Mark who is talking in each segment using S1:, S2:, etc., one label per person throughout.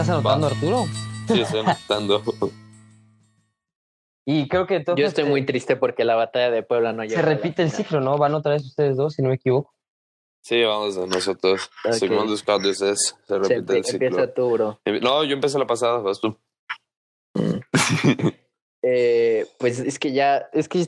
S1: ¿Estás anotando, Arturo?
S2: Sí, estoy anotando.
S1: Y creo que entonces
S3: Yo estoy muy triste porque la batalla de Puebla no llegó.
S1: se repite el ciclo, ¿no? Van otra vez ustedes dos, si no me equivoco.
S2: Sí, vamos a nosotros.
S3: Ok.
S2: Segundo Scout es, se
S3: Se
S2: repite el ciclo.
S3: empieza tú, bro.
S2: No, yo empecé la pasada, vas tú.
S3: Eh, pues es que ya, es que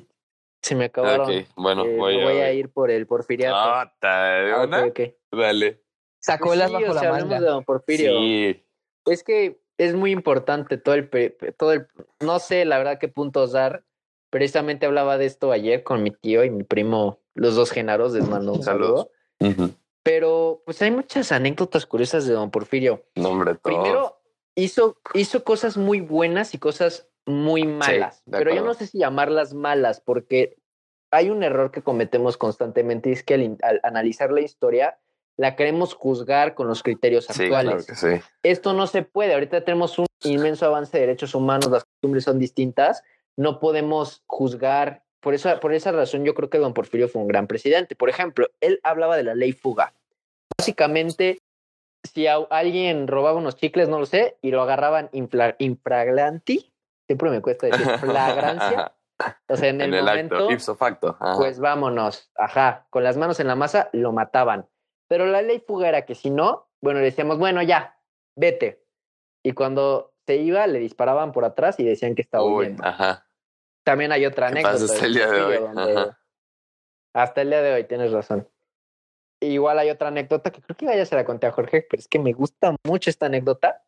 S3: se me acabaron.
S2: ok, bueno,
S3: Eh,
S2: voy, a,
S3: voy a ir por el Porfiriato.
S2: Ah, ¿ta- de
S3: Ah, ok,
S2: una?
S3: ok.
S2: Dale.
S1: Sacó
S3: Pues
S1: el as
S3: sí,
S1: bajo
S3: o
S1: la
S3: sea,
S1: manga.
S3: de Don Porfirio.
S2: Sí.
S3: Es que es muy importante todo el, todo el, no sé la verdad qué puntos dar. Precisamente hablaba de esto ayer con mi tío y mi primo, los dos Genaros, les mando un saludo. Pero pues hay muchas anécdotas curiosas de Don Porfirio.
S2: No, hombre, todo.
S3: Primero, hizo, hizo cosas muy buenas y cosas muy malas. pero yo no sé si llamarlas malas, porque hay un error que cometemos constantemente y es que al analizar la historia la queremos juzgar con los criterios
S2: Sí, claro
S3: actuales.
S2: que sí.
S3: Esto no se puede. Ahorita tenemos un inmenso avance de derechos humanos, las costumbres son distintas. No podemos juzgar. Por, eso, por esa razón, yo creo que don Porfirio fue un gran presidente. Por ejemplo, él hablaba de la ley fuga. Básicamente, si a alguien robaba unos chicles, no lo sé, y lo agarraban infla- infraglanti, siempre me cuesta decir flagrancia. O sea, en el,
S2: en el
S3: momento,
S2: acto, ipso facto. Ajá.
S3: pues vámonos, ajá, con las manos en la masa lo mataban. Pero la ley fuga era que si no, bueno, le decíamos, bueno, ya, vete. Y cuando se iba, le disparaban por atrás y decían que estaba
S2: Uy,
S3: huyendo.
S2: ajá.
S3: También hay otra anécdota.
S2: hasta el día de hoy,
S3: donde-. Hasta el día de hoy, tienes razón. Igual hay otra anécdota que creo que ya se la conté a Jorge, pero es que me gusta mucho esta anécdota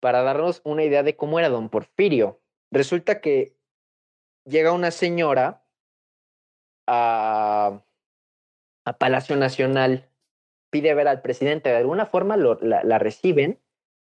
S3: para darnos una idea de cómo era don Porfirio. Resulta que llega una señora a, a Palacio Nacional, pide ver al presidente, de alguna forma lo- la, la reciben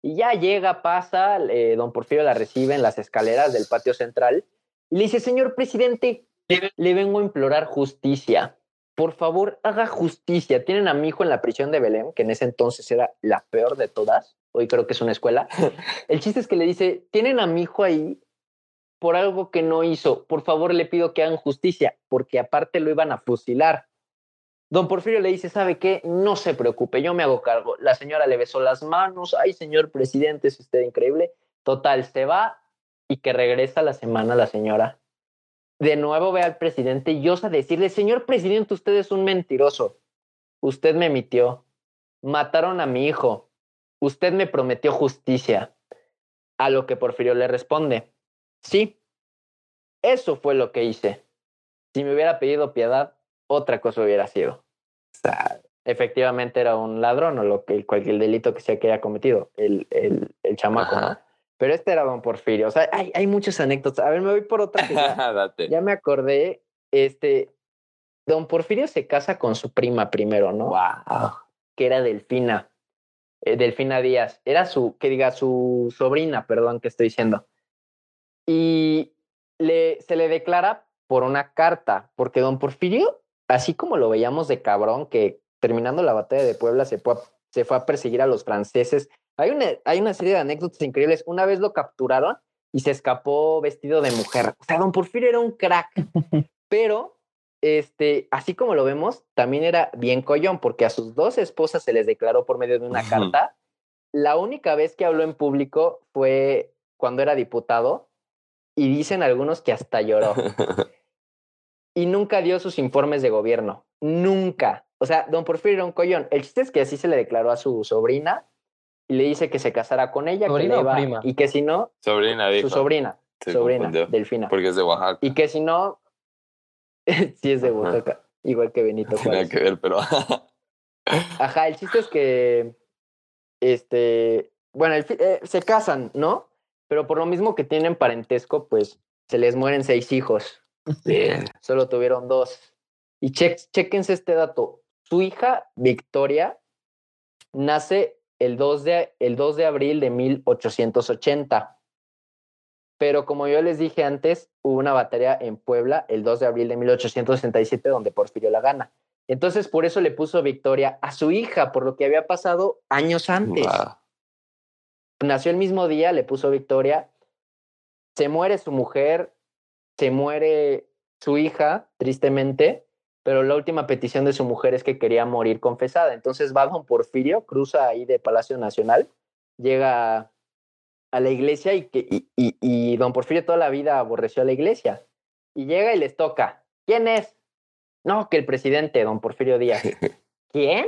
S3: y ya llega, pasa, eh, don Porfirio la recibe en las escaleras del patio central y le dice, señor presidente, le vengo a implorar justicia. Por favor, haga justicia. Tienen a mi hijo en la prisión de Belén, que en ese entonces era la peor de todas. Hoy creo que es una escuela. El chiste es que le dice, tienen a mi hijo ahí por algo que no hizo. Por favor, le pido que hagan justicia, porque aparte lo iban a fusilar. Don Porfirio le dice, ¿sabe qué? No se preocupe, yo me hago cargo. La señora le besó las manos. Ay, señor presidente, es usted increíble. Total, se va y que regresa la semana la señora de nuevo ve al presidente y osa decirle, señor presidente, usted es un mentiroso. Usted me emitió. Mataron a mi hijo. Usted me prometió justicia. A lo que Porfirio le responde, sí, eso fue lo que hice. Si me hubiera pedido piedad, otra cosa hubiera sido. Efectivamente era un ladrón o lo que, cualquier delito que sea que haya cometido el, el, el chamaco, ¿no? Pero este era don Porfirio. O sea, hay, hay muchas anécdotas. A ver, me voy por otra que ya,
S2: Date.
S3: ya me acordé. Este, don Porfirio se casa con su prima primero, ¿no?
S2: Wow.
S3: Que era Delfina. eh, Delfina Díaz. Era su, que diga, su sobrina, perdón, que estoy diciendo. Y le, se le declara por una carta, porque don Porfirio, así como lo veíamos de cabrón, que terminando la batalla de Puebla se fue a, se fue a perseguir a los franceses. Hay una, hay una serie de anécdotas increíbles. Una vez lo capturaron y se escapó vestido de mujer. O sea, don Porfirio era un crack. Pero, este, así como lo vemos, también era bien collón, porque a sus dos esposas se les declaró por medio de una carta. La única vez que habló en público fue cuando era diputado y dicen algunos que hasta lloró y nunca dio sus informes de gobierno. Nunca. O sea, don Porfirio era un collón. El chiste es que así se le declaró a su sobrina y le dice que se casara con ella, que
S1: ¿Sobrina
S3: le
S1: o
S3: iba-
S1: prima?
S3: y que si no,
S2: Sobrina dijo.
S3: su sobrina,
S2: Se
S3: sobrina,
S2: confundió.
S3: Delfina.
S2: Porque es de Oaxaca.
S3: Y que si no, sí es de
S2: Ajá.
S3: Oaxaca, igual que Benito
S2: No tiene que ver, pero.
S3: Ajá, el chiste es que, este, bueno, el eh, se casan, ¿no? Pero por lo mismo que tienen parentesco, pues se les mueren seis hijos.
S2: Bien.
S3: Solo tuvieron dos. Y che chequense este dato. Su hija, Victoria, nace el 2 de, el 2 de abril de 1880. Pero como yo les dije antes, hubo una batalla en Puebla el 2 de abril de 1867 donde Porfirio la gana. Entonces, por eso le puso Victoria a su hija, por lo que había pasado años antes.
S2: Wow.
S3: Nació el mismo día, le puso Victoria. Se muere su mujer, se muere su hija, tristemente, pero la última petición de su mujer es que quería morir confesada. Entonces va don Porfirio, cruza ahí de Palacio Nacional, llega a la iglesia y, que, y, y, y don Porfirio toda la vida aborreció a la iglesia. Y llega y les toca. ¿Quién es? No, que el presidente, don Porfirio Díaz. ¿Quién?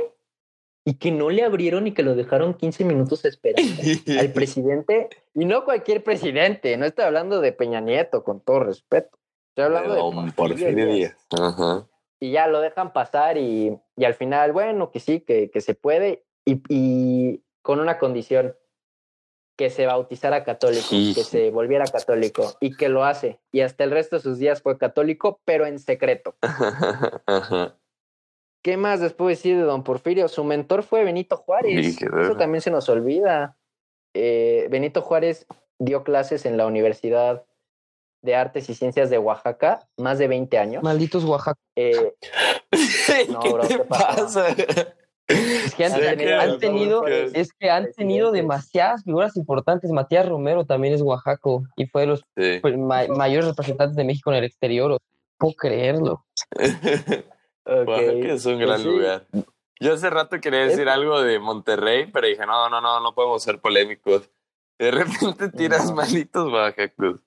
S3: Y que no le abrieron y que lo dejaron 15 minutos esperando al presidente. Y no cualquier presidente, no estoy hablando de Peña Nieto, con todo respeto. Estoy hablando de,
S2: Don Porfirio Díaz. Ajá.
S3: Y ya lo dejan pasar y, y al final, bueno, que sí, que, que se puede. Y, y con una condición, que se bautizara católico,
S2: Sí.
S3: que se volviera católico y que lo hace. Y hasta el resto de sus días fue católico, pero en secreto.
S2: Ajá.
S3: ¿Qué más les puedo decir de don Porfirio? Su mentor fue Benito Juárez.
S2: Sí,
S3: Eso también se nos olvida. Eh, Benito Juárez dio clases en la Universidad de Artes y Ciencias de Oaxaca más de 20 años.
S1: Malditos Oaxaca.
S3: Eh, No,
S2: ¿Qué
S3: bro, ¿qué
S2: pasa?
S1: Es que han,
S3: Sí,
S1: tenido-
S3: que
S1: han
S3: los
S1: tenido,
S3: mejores
S1: es que han tenido demasiadas figuras importantes. Matías Romero también es oaxaco y fue de los
S2: Sí.
S1: pues, ma- mayores representantes de México en el exterior. Puedo creerlo.
S3: ok.
S2: Oaxaca es un
S3: Pues
S2: gran
S3: sí.
S2: lugar. Yo hace rato quería decir algo de Monterrey, pero dije, no, no, no, no podemos ser polémicos. De repente tiras
S3: No.
S2: malitos Oaxacos.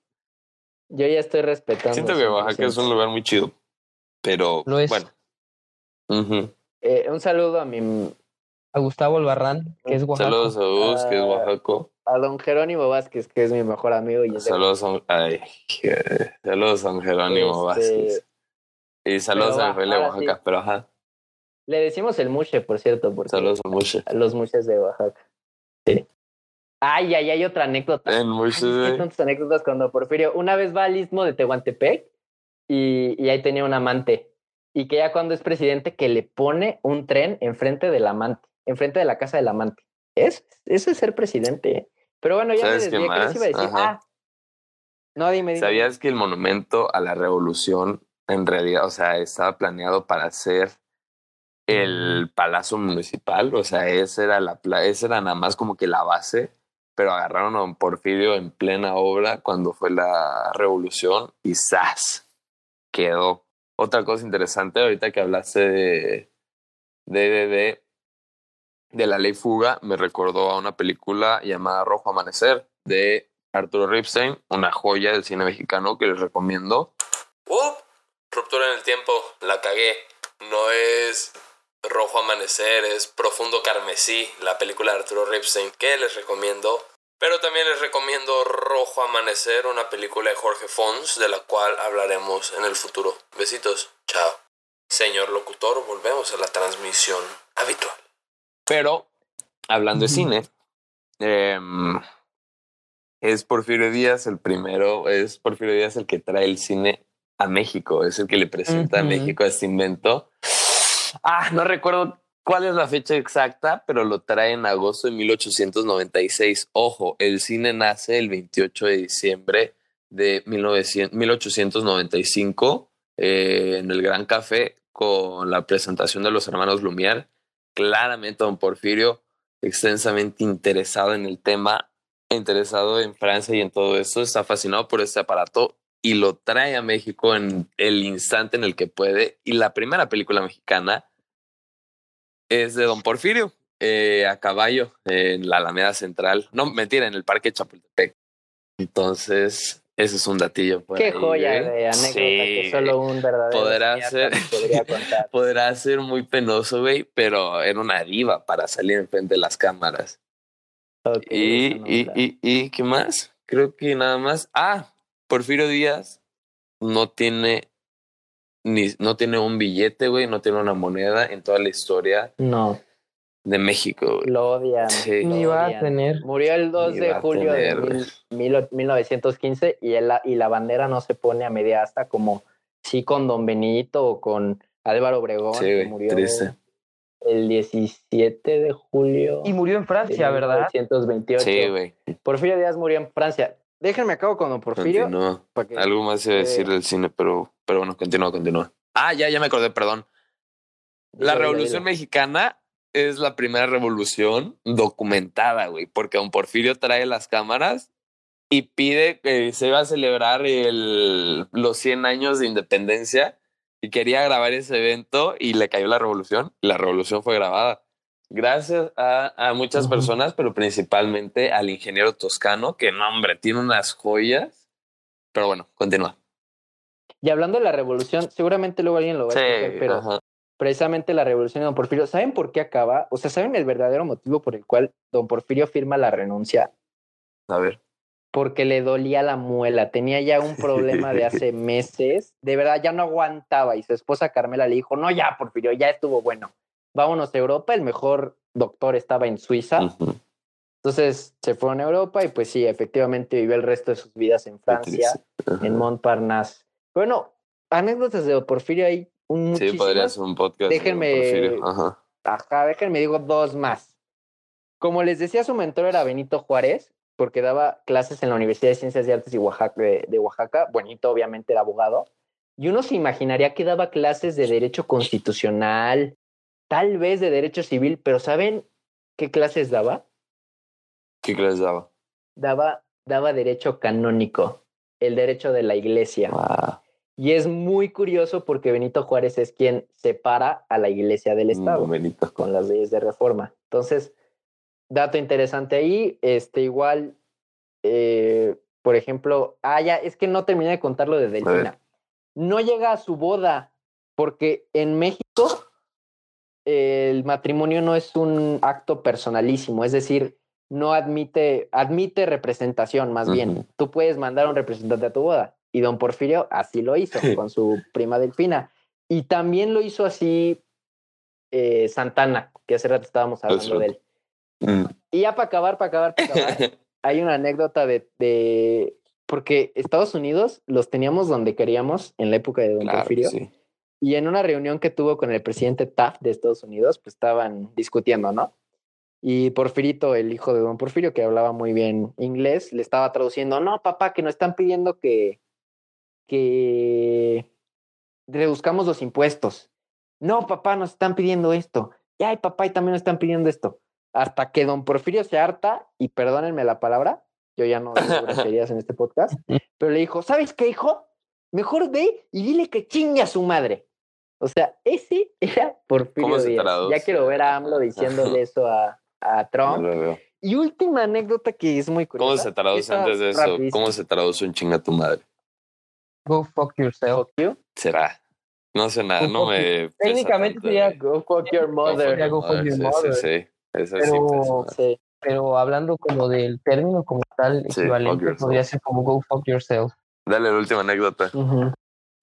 S3: Yo ya estoy respetando.
S2: Siento que Oaxaca es un lugar muy chido. Pero,
S1: Lo es.
S2: bueno.
S3: Eh, un saludo a mi
S1: A Gustavo Albarrán, que es oaxaco.
S2: Saludos a Gus, que es
S3: Ah,
S2: Oaxaco.
S3: a don Jerónimo Vázquez, que es mi mejor amigo. Y
S2: Saludos a, ay, que- saludos a don Jerónimo
S3: Este,
S2: Vázquez. Y saludos
S3: pero
S2: a Rafael de Oaxaca,
S3: sí.
S2: pero ajá.
S3: Le decimos el muche, por cierto, porque
S2: Saludos a Mushe.
S3: a los muches de Oaxaca. Sí. Ay, ay, hay otra anécdota.
S2: En
S3: que
S2: güey.
S3: tantas anécdotas cuando Porfirio una vez va al istmo de Tehuantepec y, y ahí tenía un amante. Y que ya cuando es presidente que le pone un tren enfrente del amante, enfrente de la casa del amante. Es, eso es ser presidente. ¿eh? Pero bueno, ya me
S2: ¿Sabes qué
S3: desvié. ¿Qué les
S2: más?
S3: iba a decir? Ah, no, dime, dime.
S2: ¿Sabías que el monumento a la revolución en realidad, o sea, estaba planeado para ser el palacio municipal? O sea, esa era la esa era nada más como que la base, pero agarraron a don Porfirio en plena obra cuando fue la revolución y ¡zas! quedó. Otra cosa interesante, ahorita que hablaste de, de, de, de, de la ley fuga, me recordó a una película llamada Rojo Amanecer de Arturo Ripstein, una joya del cine mexicano que les recomiendo. ¡Uh! Ruptura en el tiempo, la cagué. No es Rojo Amanecer, es Profundo Carmesí, la película de Arturo Ripstein, que les recomiendo. Pero también les recomiendo Rojo Amanecer, una película de Jorge Fons, de la cual hablaremos en el futuro. Besitos, chao. Señor locutor, volvemos a la transmisión habitual. Pero, hablando de cine, em, es Porfirio Díaz el primero, es Porfirio Díaz el que trae el cine a México, es el que le presenta a. México este invento. Ah, no recuerdo cuál es la fecha exacta, pero lo trae en agosto de 1896. Ojo, el cine nace el 28 de diciembre de 1900 1895 eh, en el Gran Café con la presentación de los hermanos Lumière. Claramente, don Porfirio, extensamente interesado en el tema, interesado en Francia y en todo esto, está fascinado por este aparato y lo trae a México en el instante en el que puede. Y la primera película mexicana es de Don Porfirio, eh, a caballo, en la Alameda Central. No, mentira, en el Parque Chapultepec. Entonces, ese es un datillo. por
S3: Qué
S2: ahí,
S3: joya
S2: güey.
S3: de anécdota que
S2: Sí.
S3: solo un verdadero
S2: Podrá ser-
S3: podría.
S2: Podrá ser muy penoso, güey, pero era una diva para salir enfrente de las cámaras.
S3: Ok,
S2: Y, y, y, y, ¿qué más? Creo que nada más. Ah, Porfirio Díaz no tiene ni no tiene un billete, güey, no tiene una moneda en toda la historia
S3: No,
S2: de México, güey.
S3: lo odian.
S2: Sí.
S3: lo
S1: Ni va a tener.
S3: Murió el 2
S2: Ni
S3: de julio de mil- mil- 1915 y, el- y la bandera no se pone a media asta como sí con Don Benito o con Álvaro Obregón,
S2: Sí,
S3: que
S2: güey,
S3: murió
S2: triste.
S3: el 17 de julio
S1: Y murió en
S3: de
S1: Francia, ¿verdad?
S3: 1928.
S2: Sí, güey.
S3: Porfirio Díaz murió en Francia. Déjenme acabo con Don Porfirio.
S2: Continúa.
S3: que-
S2: Algo más a decir del cine, pero, pero bueno, continúa, continúa. Ah, ya, ya me acordé, perdón. La Revolución. Mexicana es la primera revolución documentada, güey, porque don Porfirio trae las cámaras y pide que se iba a celebrar el, los 100 años de independencia y quería grabar ese evento y le cayó la revolución la revolución fue grabada. Gracias a, a muchas personas, pero principalmente al ingeniero toscano, que no, hombre, tiene unas joyas. Pero bueno, continúa.
S3: Y hablando de la revolución, seguramente luego alguien lo va a escoger, pero
S2: ajá.
S3: precisamente la revolución de Don Porfirio, ¿saben por qué acaba? O sea, ¿saben el verdadero motivo por el cual Don Porfirio firma la renuncia?
S2: A ver.
S3: Porque le dolía la muela, tenía ya un problema de hace meses, de verdad ya no aguantaba y su esposa Carmela le dijo, no, ya Porfirio, ya estuvo bueno, vámonos a Europa, el mejor doctor estaba en Suiza, entonces se fueron a Europa y pues sí, efectivamente vivió el resto de sus vidas en Francia.
S2: Ajá.
S3: en Montparnasse. Bueno, anécdotas de Porfirio hay un
S2: Sí, podría ser un podcast.
S3: Déjenme-.
S2: Ajá.
S3: Ajá, déjenme digo dos más. Como les decía, su mentor era Benito Juárez, porque daba clases en la Universidad de Ciencias y Artes de Oaxaca. De, de Oaxaca. Benito obviamente era abogado. Y uno se imaginaría que daba clases de derecho constitucional, tal vez de derecho civil, pero ¿saben qué clases daba?
S2: ¿Qué crees daba?
S3: Daba, daba derecho canónico, el derecho de la iglesia.
S2: Wow.
S3: Y es muy curioso porque Benito Juárez es quien separa a la iglesia del Estado.
S2: Benito.
S3: con las leyes de reforma. Entonces, dato interesante ahí, este igual, eh, por ejemplo, ah, ya, es que no terminé de contar lo de Delfina. No llega a su boda, porque en México el matrimonio no es un acto personalísimo, es decir, no admite, admite representación más bien. Tú puedes mandar a un representante a tu boda. Y don Porfirio así lo hizo con su prima Delfina. Y también lo hizo así eh, Santana, que hace rato estábamos hablando de él.
S2: Mm.
S3: Y ya para acabar, para acabar, para acabar, hay una anécdota de, de- Porque Estados Unidos los teníamos donde queríamos en la época de don
S2: Claro,
S3: Porfirio.
S2: sí.
S3: Y en una reunión que tuvo con el presidente Taft de Estados Unidos, pues estaban discutiendo, ¿no? Y Porfirito, el hijo de don Porfirio, que hablaba muy bien inglés, le estaba traduciendo, no, papá, que nos están pidiendo que, que reduzcamos los impuestos. No, papá, nos están pidiendo esto. Y ay, papá, y también nos están pidiendo esto. Hasta que don Porfirio se harta, y perdónenme la palabra, yo ya no digo groserías en este podcast, pero le dijo, ¿sabes qué, hijo? Mejor ve y dile que chingue a su madre. O sea, ese era Porfirio
S2: ¿Cómo se
S3: Díaz.
S2: traduce?
S3: Ya quiero ver a AMLO diciéndole eso a, a Trump. Y última anécdota que es muy curiosa.
S2: ¿Cómo se traduce antes de eso? ¿Cómo se traduce un chinga tu madre?
S1: Go fuck yourself.
S3: You.
S2: Será. No sé nada, no me.
S1: Técnicamente sería
S2: eh.
S3: Go fuck your mother.
S1: Go fuck
S2: your
S1: your
S2: mother, Sí,
S1: mother.
S2: sí, sí. Eso sí
S1: Pero-
S2: pesa.
S3: Sí.
S1: Pero hablando como del término como tal, equivalente, podría ser como go fuck yourself.
S2: Dale la última anécdota.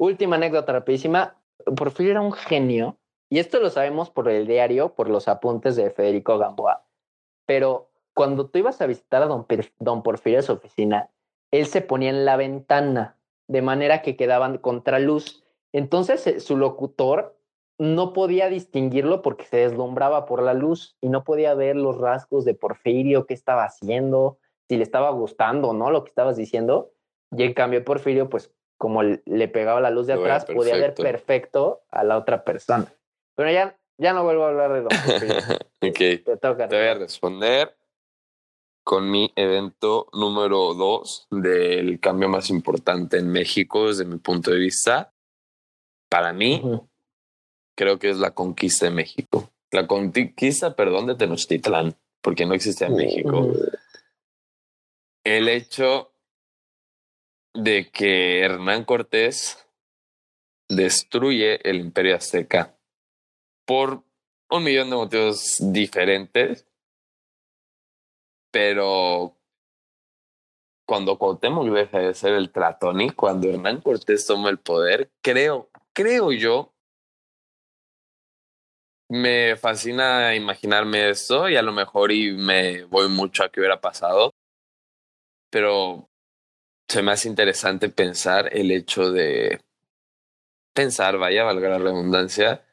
S3: Última anécdota rapidísima. Porfirio era un genio. Y esto lo sabemos por el diario, por los apuntes de Federico Gamboa. Pero cuando tú ibas a visitar a don, Porfirio a su oficina, él se ponía en la ventana, de manera que quedaban contraluz. Entonces eh, su locutor no podía distinguirlo porque se deslumbraba por la luz y no podía ver los rasgos de Porfirio, qué estaba haciendo, si le estaba gustando o no lo que estabas diciendo. Y en cambio Porfirio, pues como le pegaba la luz de atrás, podía ver
S2: perfecto.
S3: a la otra persona. Pero ya, ya no vuelvo a hablar de don Porfirio.
S2: ok.
S3: Te toca.
S2: Te voy a responder con mi evento número dos del cambio más importante en México desde mi punto de vista. Para mí, creo que es la conquista de México. La conquista, perdón, de Tenochtitlán, porque no existía México.
S3: Ujú.
S2: El hecho de que Hernán Cortés destruye el imperio azteca por un millón de motivos diferentes, pero cuando Cuauhtémoc deja de ser el Tratoni, cuando Hernán Cortés toma el poder, creo, creo yo, me fascina imaginarme esto y a lo mejor y me voy mucho a qué hubiera pasado, pero se me hace interesante pensar el hecho de pensar, vaya, valga la redundancia,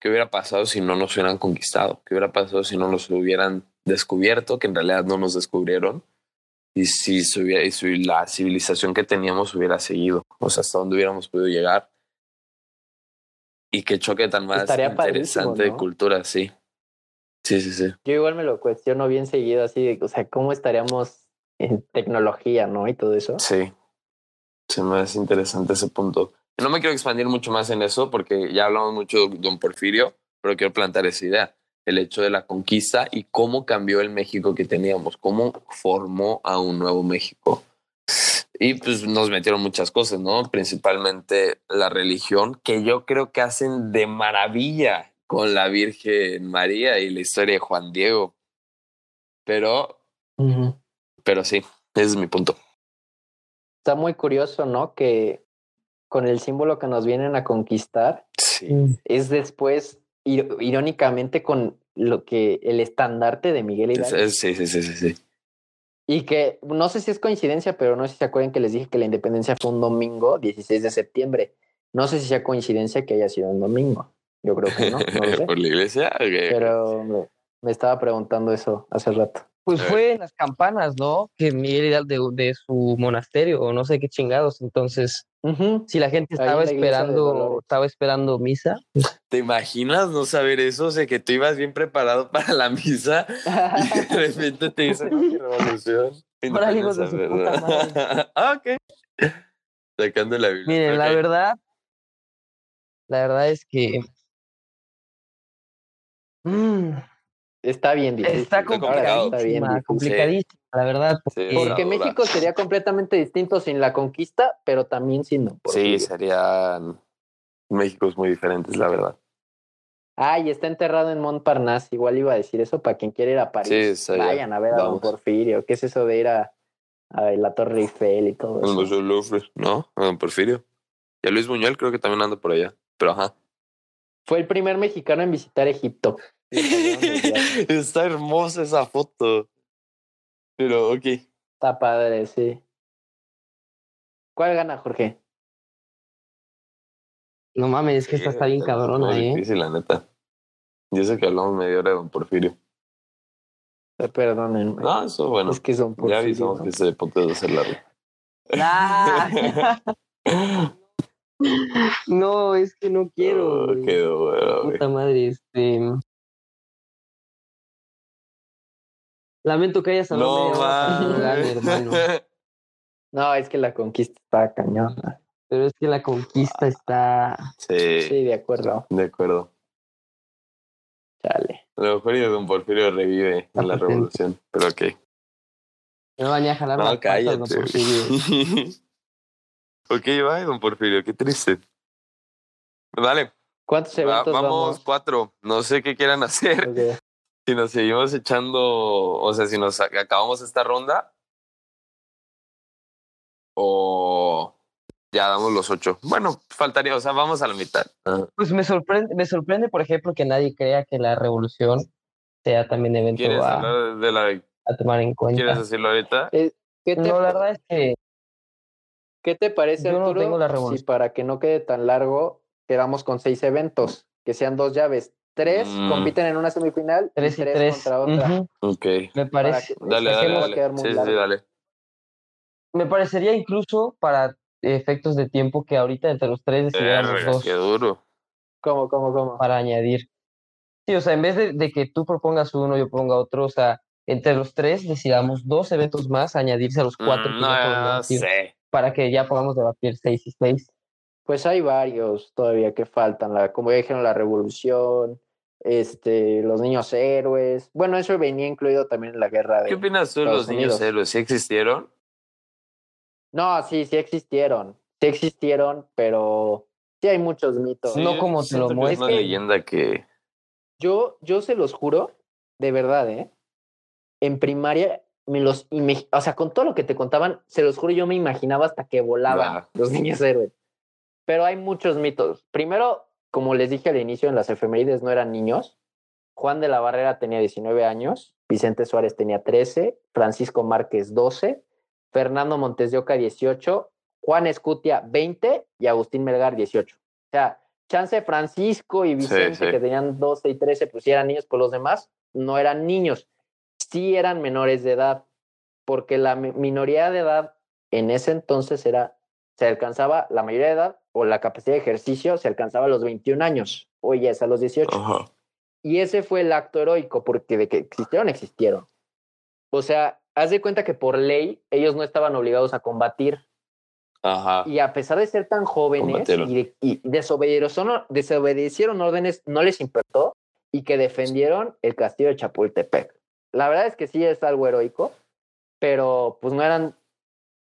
S2: qué hubiera pasado si no nos hubieran conquistado, qué hubiera pasado si no nos hubieran descubierto, que en realidad no nos descubrieron, y si, se hubiera, y si la civilización que teníamos hubiera seguido, o sea, hasta dónde hubiéramos podido llegar. Y qué choque tan más
S3: Estaría
S2: interesante
S3: padrísimo,
S2: de
S3: ¿no?
S2: cultura, sí. Sí, sí, sí.
S3: Yo igual me lo cuestiono bien seguido, así de, o sea, ¿cómo estaríamos en tecnología, no? Y todo eso.
S2: Sí. Se me hace interesante ese punto. No me quiero expandir mucho más en eso porque ya hablamos mucho de Don Porfirio, pero quiero plantear esa idea. el hecho de la conquista y cómo cambió el México que teníamos, cómo formó a un nuevo México. Y pues nos metieron muchas cosas, ¿no? Principalmente la religión, que yo creo que hacen de maravilla con la Virgen María y la historia de Juan Diego. Pero,
S3: Ujú.
S2: Pero sí, ese es mi punto.
S3: Está muy curioso, ¿no? Que con el símbolo que nos vienen a conquistar
S2: Sí.
S3: es después, ir- irónicamente, con lo que el estandarte de Miguel Hidalgo.
S2: sí, sí, sí, sí, sí.
S3: Y que no sé si es coincidencia, pero no sé si se acuerdan que les dije que la independencia fue un domingo, 16 de septiembre. No sé si sea coincidencia que haya sido un domingo. Yo creo que no, no lo sé.
S2: Por la iglesia. ok.
S3: Pero me, me estaba preguntando eso hace rato.
S1: Pues fue en las campanas, ¿no? Que Miguel Hidalgo de, de su monasterio o no sé qué chingados. Entonces, si la gente estaba
S3: la
S1: esperando, estaba esperando misa,
S2: ¿Te imaginas no saber eso? O sea, que tú ibas bien preparado para la misa y de repente te dicen, "No, mi revolución.
S1: Órale, hijos de su puta
S2: ah, ok. Sacando la Biblia.
S1: miren, la verdad, la verdad es que mm,
S3: Está bien difícil.
S1: está
S2: complicado.
S3: Está bien
S1: complicadísima,
S3: difícil.
S1: complicadísima, la verdad. Porque,
S2: Sí,
S3: Porque
S2: Ahora.
S3: México sería completamente distinto sin la conquista, pero también sin Don
S2: Sí, serían Méxicos muy diferentes, la verdad.
S3: Ah, y está enterrado en Montparnasse. Igual iba a decir eso para quien quiera ir a París.
S2: Sí.
S3: Vayan a ver a Don. Porfirio. ¿Qué es eso de ir a, a la Torre Eiffel y todo eso?
S2: Museo Louvre, ¿no? A Don Porfirio. Y a Luis Buñuel creo que también anda por allá. Pero ajá.
S3: Fue el primer mexicano en visitar Egipto.
S2: Está hermosa esa foto. Pero, ok.
S3: Está padre, sí. ¿Cuál gana, Jorge?
S1: no mames, es que esta está bien
S2: Está muy
S1: cabrona, ¿eh?
S2: difícil, la neta. Yo sé que hablamos media hora de Don Porfirio.
S3: Eh, Perdónenme.
S2: No, eso bueno.
S3: es que son
S2: ya avisamos
S3: ¿no?
S2: que ese podcast va a ser largo.
S1: Ah. no, es que no quiero.
S2: Oh,
S1: güey.
S2: quedó bueno.
S1: Puta madre, este. Lamento que hayas hablado
S2: No
S1: mi hermano.
S3: No, es que la conquista está cañona.
S1: Pero es que la conquista está.
S2: Sí,
S3: Sí, de acuerdo.
S2: de acuerdo.
S3: Chale.
S2: A lo mejor y Don Porfirio revive en la revolución. Pero ok.
S1: Me van a jalar
S2: No,
S1: patas,
S2: cállate.
S1: don Porfirio.
S2: ok, bye, Don Porfirio. Qué triste. Vale,
S3: ¿Cuántos
S2: va-
S3: eventos
S2: vamos
S3: vamos?
S2: cuatro. No sé qué quieran hacer.
S3: Ok.
S2: Si nos seguimos echando, o sea, si nos ac- acabamos esta ronda. O ya damos los ocho. Bueno, faltaría, o sea, vamos a la mitad. Ajá.
S1: Pues me sorprende, me sorprende, por ejemplo, que nadie crea que la revolución sea también evento
S2: ¿Quieres
S1: a,
S2: hablar de la
S1: a tomar en cuenta.
S2: ¿Quieres decirlo ahorita?
S3: ¿Qué te,
S1: No, la verdad es que
S3: ¿Qué te parece,
S1: Yo no
S3: Arturo?
S1: tengo la
S3: si para que no quede tan largo, quedamos con seis eventos, que sean dos llaves. Tres
S2: Mm.
S3: compiten en una semifinal
S1: tres
S3: y
S1: y
S3: tres,
S1: tres.
S3: contra otra.
S1: Ujú,
S2: Ok.
S1: Me parece.
S3: que-
S2: Dale, dale,
S3: no
S2: dale.
S3: quedar muy
S2: Sí, sí, dale.
S1: Me parecería incluso para efectos de tiempo que ahorita entre los tres decidiéramos
S2: Verga,
S1: dos
S2: qué duro.
S3: ¿Cómo, cómo, cómo?
S1: para añadir. Sí, o sea, en vez de, de que tú propongas uno, yo ponga otro, o sea, entre los tres decidamos dos eventos más, añadirse a los cuatro
S2: Mm,
S1: que
S2: no
S1: debatidos,
S2: sé.
S1: para que ya podamos debatir seis y seis.
S3: Pues hay varios todavía que faltan, la, como ya dijeron, la revolución, este, los niños héroes. Bueno, eso venía incluido también en la guerra de...
S2: ¿Qué opinas tú de
S3: Estados
S2: los niños
S3: Unidos.
S2: héroes? ¿Sí existieron?
S3: No, sí, sí existieron, sí existieron, pero sí hay muchos mitos.
S1: No como te lo
S2: Es
S3: muestran.
S2: una
S3: Es que-
S2: leyenda que.
S3: Yo, yo se los juro, de verdad, ¿eh? En primaria, me los, ime- o sea, con todo lo que te contaban, se los juro, yo me imaginaba hasta que volaban los niños héroes. Pero hay muchos mitos. Primero, como les dije al inicio, en las efemérides no eran niños. Juan de la Barrera tenía 19 años, Vicente Suárez tenía 13, Francisco Márquez 12, Fernando Montes de Oca 18, Juan Escutia 20 y Agustín Melgar 18. O sea, chance Francisco y Vicente
S2: sí.
S3: que tenían 12 y 13 pues sí eran niños, pues los demás no eran niños, sí eran menores de edad, porque la mi- minoría de edad en ese entonces era, se alcanzaba la mayoría de edad o la capacidad de ejercicio se alcanzaba a los 21 años, hoy ya es a los 18.
S2: Ajá.
S3: Y ese fue el acto heroico, porque de que existieron, existieron. O sea, haz de cuenta que por ley ellos no estaban obligados a combatir.
S2: Ajá.
S3: Y a pesar de ser tan jóvenes y, de- y desobedecieron, desobedecieron órdenes, no les importó y que defendieron el castillo de Chapultepec. La verdad es que sí es algo heroico, pero pues no eran,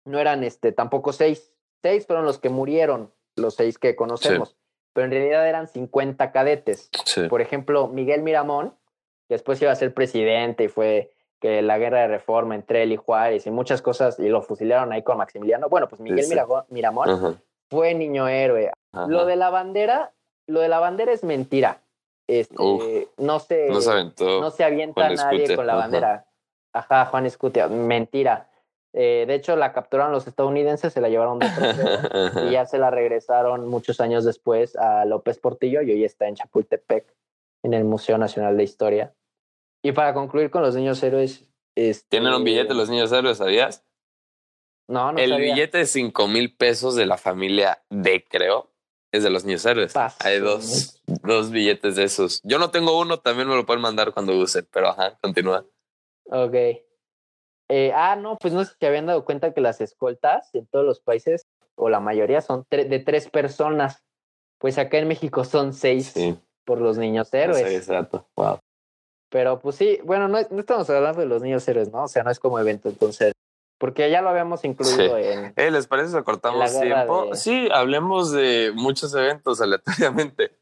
S3: no eran este, tampoco seis. Seis fueron los que murieron, los seis que conocemos, pero en realidad eran 50 cadetes.
S2: Sí.
S3: Por ejemplo, Miguel Miramón, que después iba a ser presidente y fue que la guerra de reforma entre él y Juárez y muchas cosas, y lo fusilaron ahí con Maximiliano. Bueno, pues Miguel
S2: Sí,
S3: Miramón
S2: Ajá,
S3: fue niño héroe.
S2: ajá.
S3: Lo de la bandera, lo de la bandera es mentira. Este,
S2: Uf.
S3: no se,
S2: No se aventó.
S3: no se avienta nadie con la bandera. Ajá, Juan Escutia, mentira. Eh, de hecho, la capturaron los estadounidenses, se la llevaron de y ya se la regresaron muchos años después a López Portillo y hoy está en Chapultepec, en el Museo Nacional de Historia. Y para concluir con los niños héroes, este,
S2: Tienen un billete los niños héroes, ¿sabías?
S3: No, no
S2: el
S3: sabía.
S2: billete de cinco mil pesos de la familia D, creo, es de los niños héroes.
S3: Paso,
S2: Hay dos, dos billetes de esos. Yo no tengo uno, también me lo pueden mandar cuando gusten, pero ajá, continúa.
S3: Ok. Eh, ah, no, pues no sé si habían dado cuenta que las escoltas en todos los países, o la mayoría, son tre- de tres personas. Pues acá en México son seis
S2: Sí,
S3: por los niños
S2: no
S3: héroes.
S2: ese dato. Wow.
S3: Pero pues sí, bueno, no, no estamos hablando de los niños héroes, ¿no? O sea, no es como evento, entonces. Porque ya lo habíamos incluido en.
S2: Eh, ¿Les parece si cortamos tiempo?
S3: de-
S2: Sí, hablemos de muchos eventos aleatoriamente.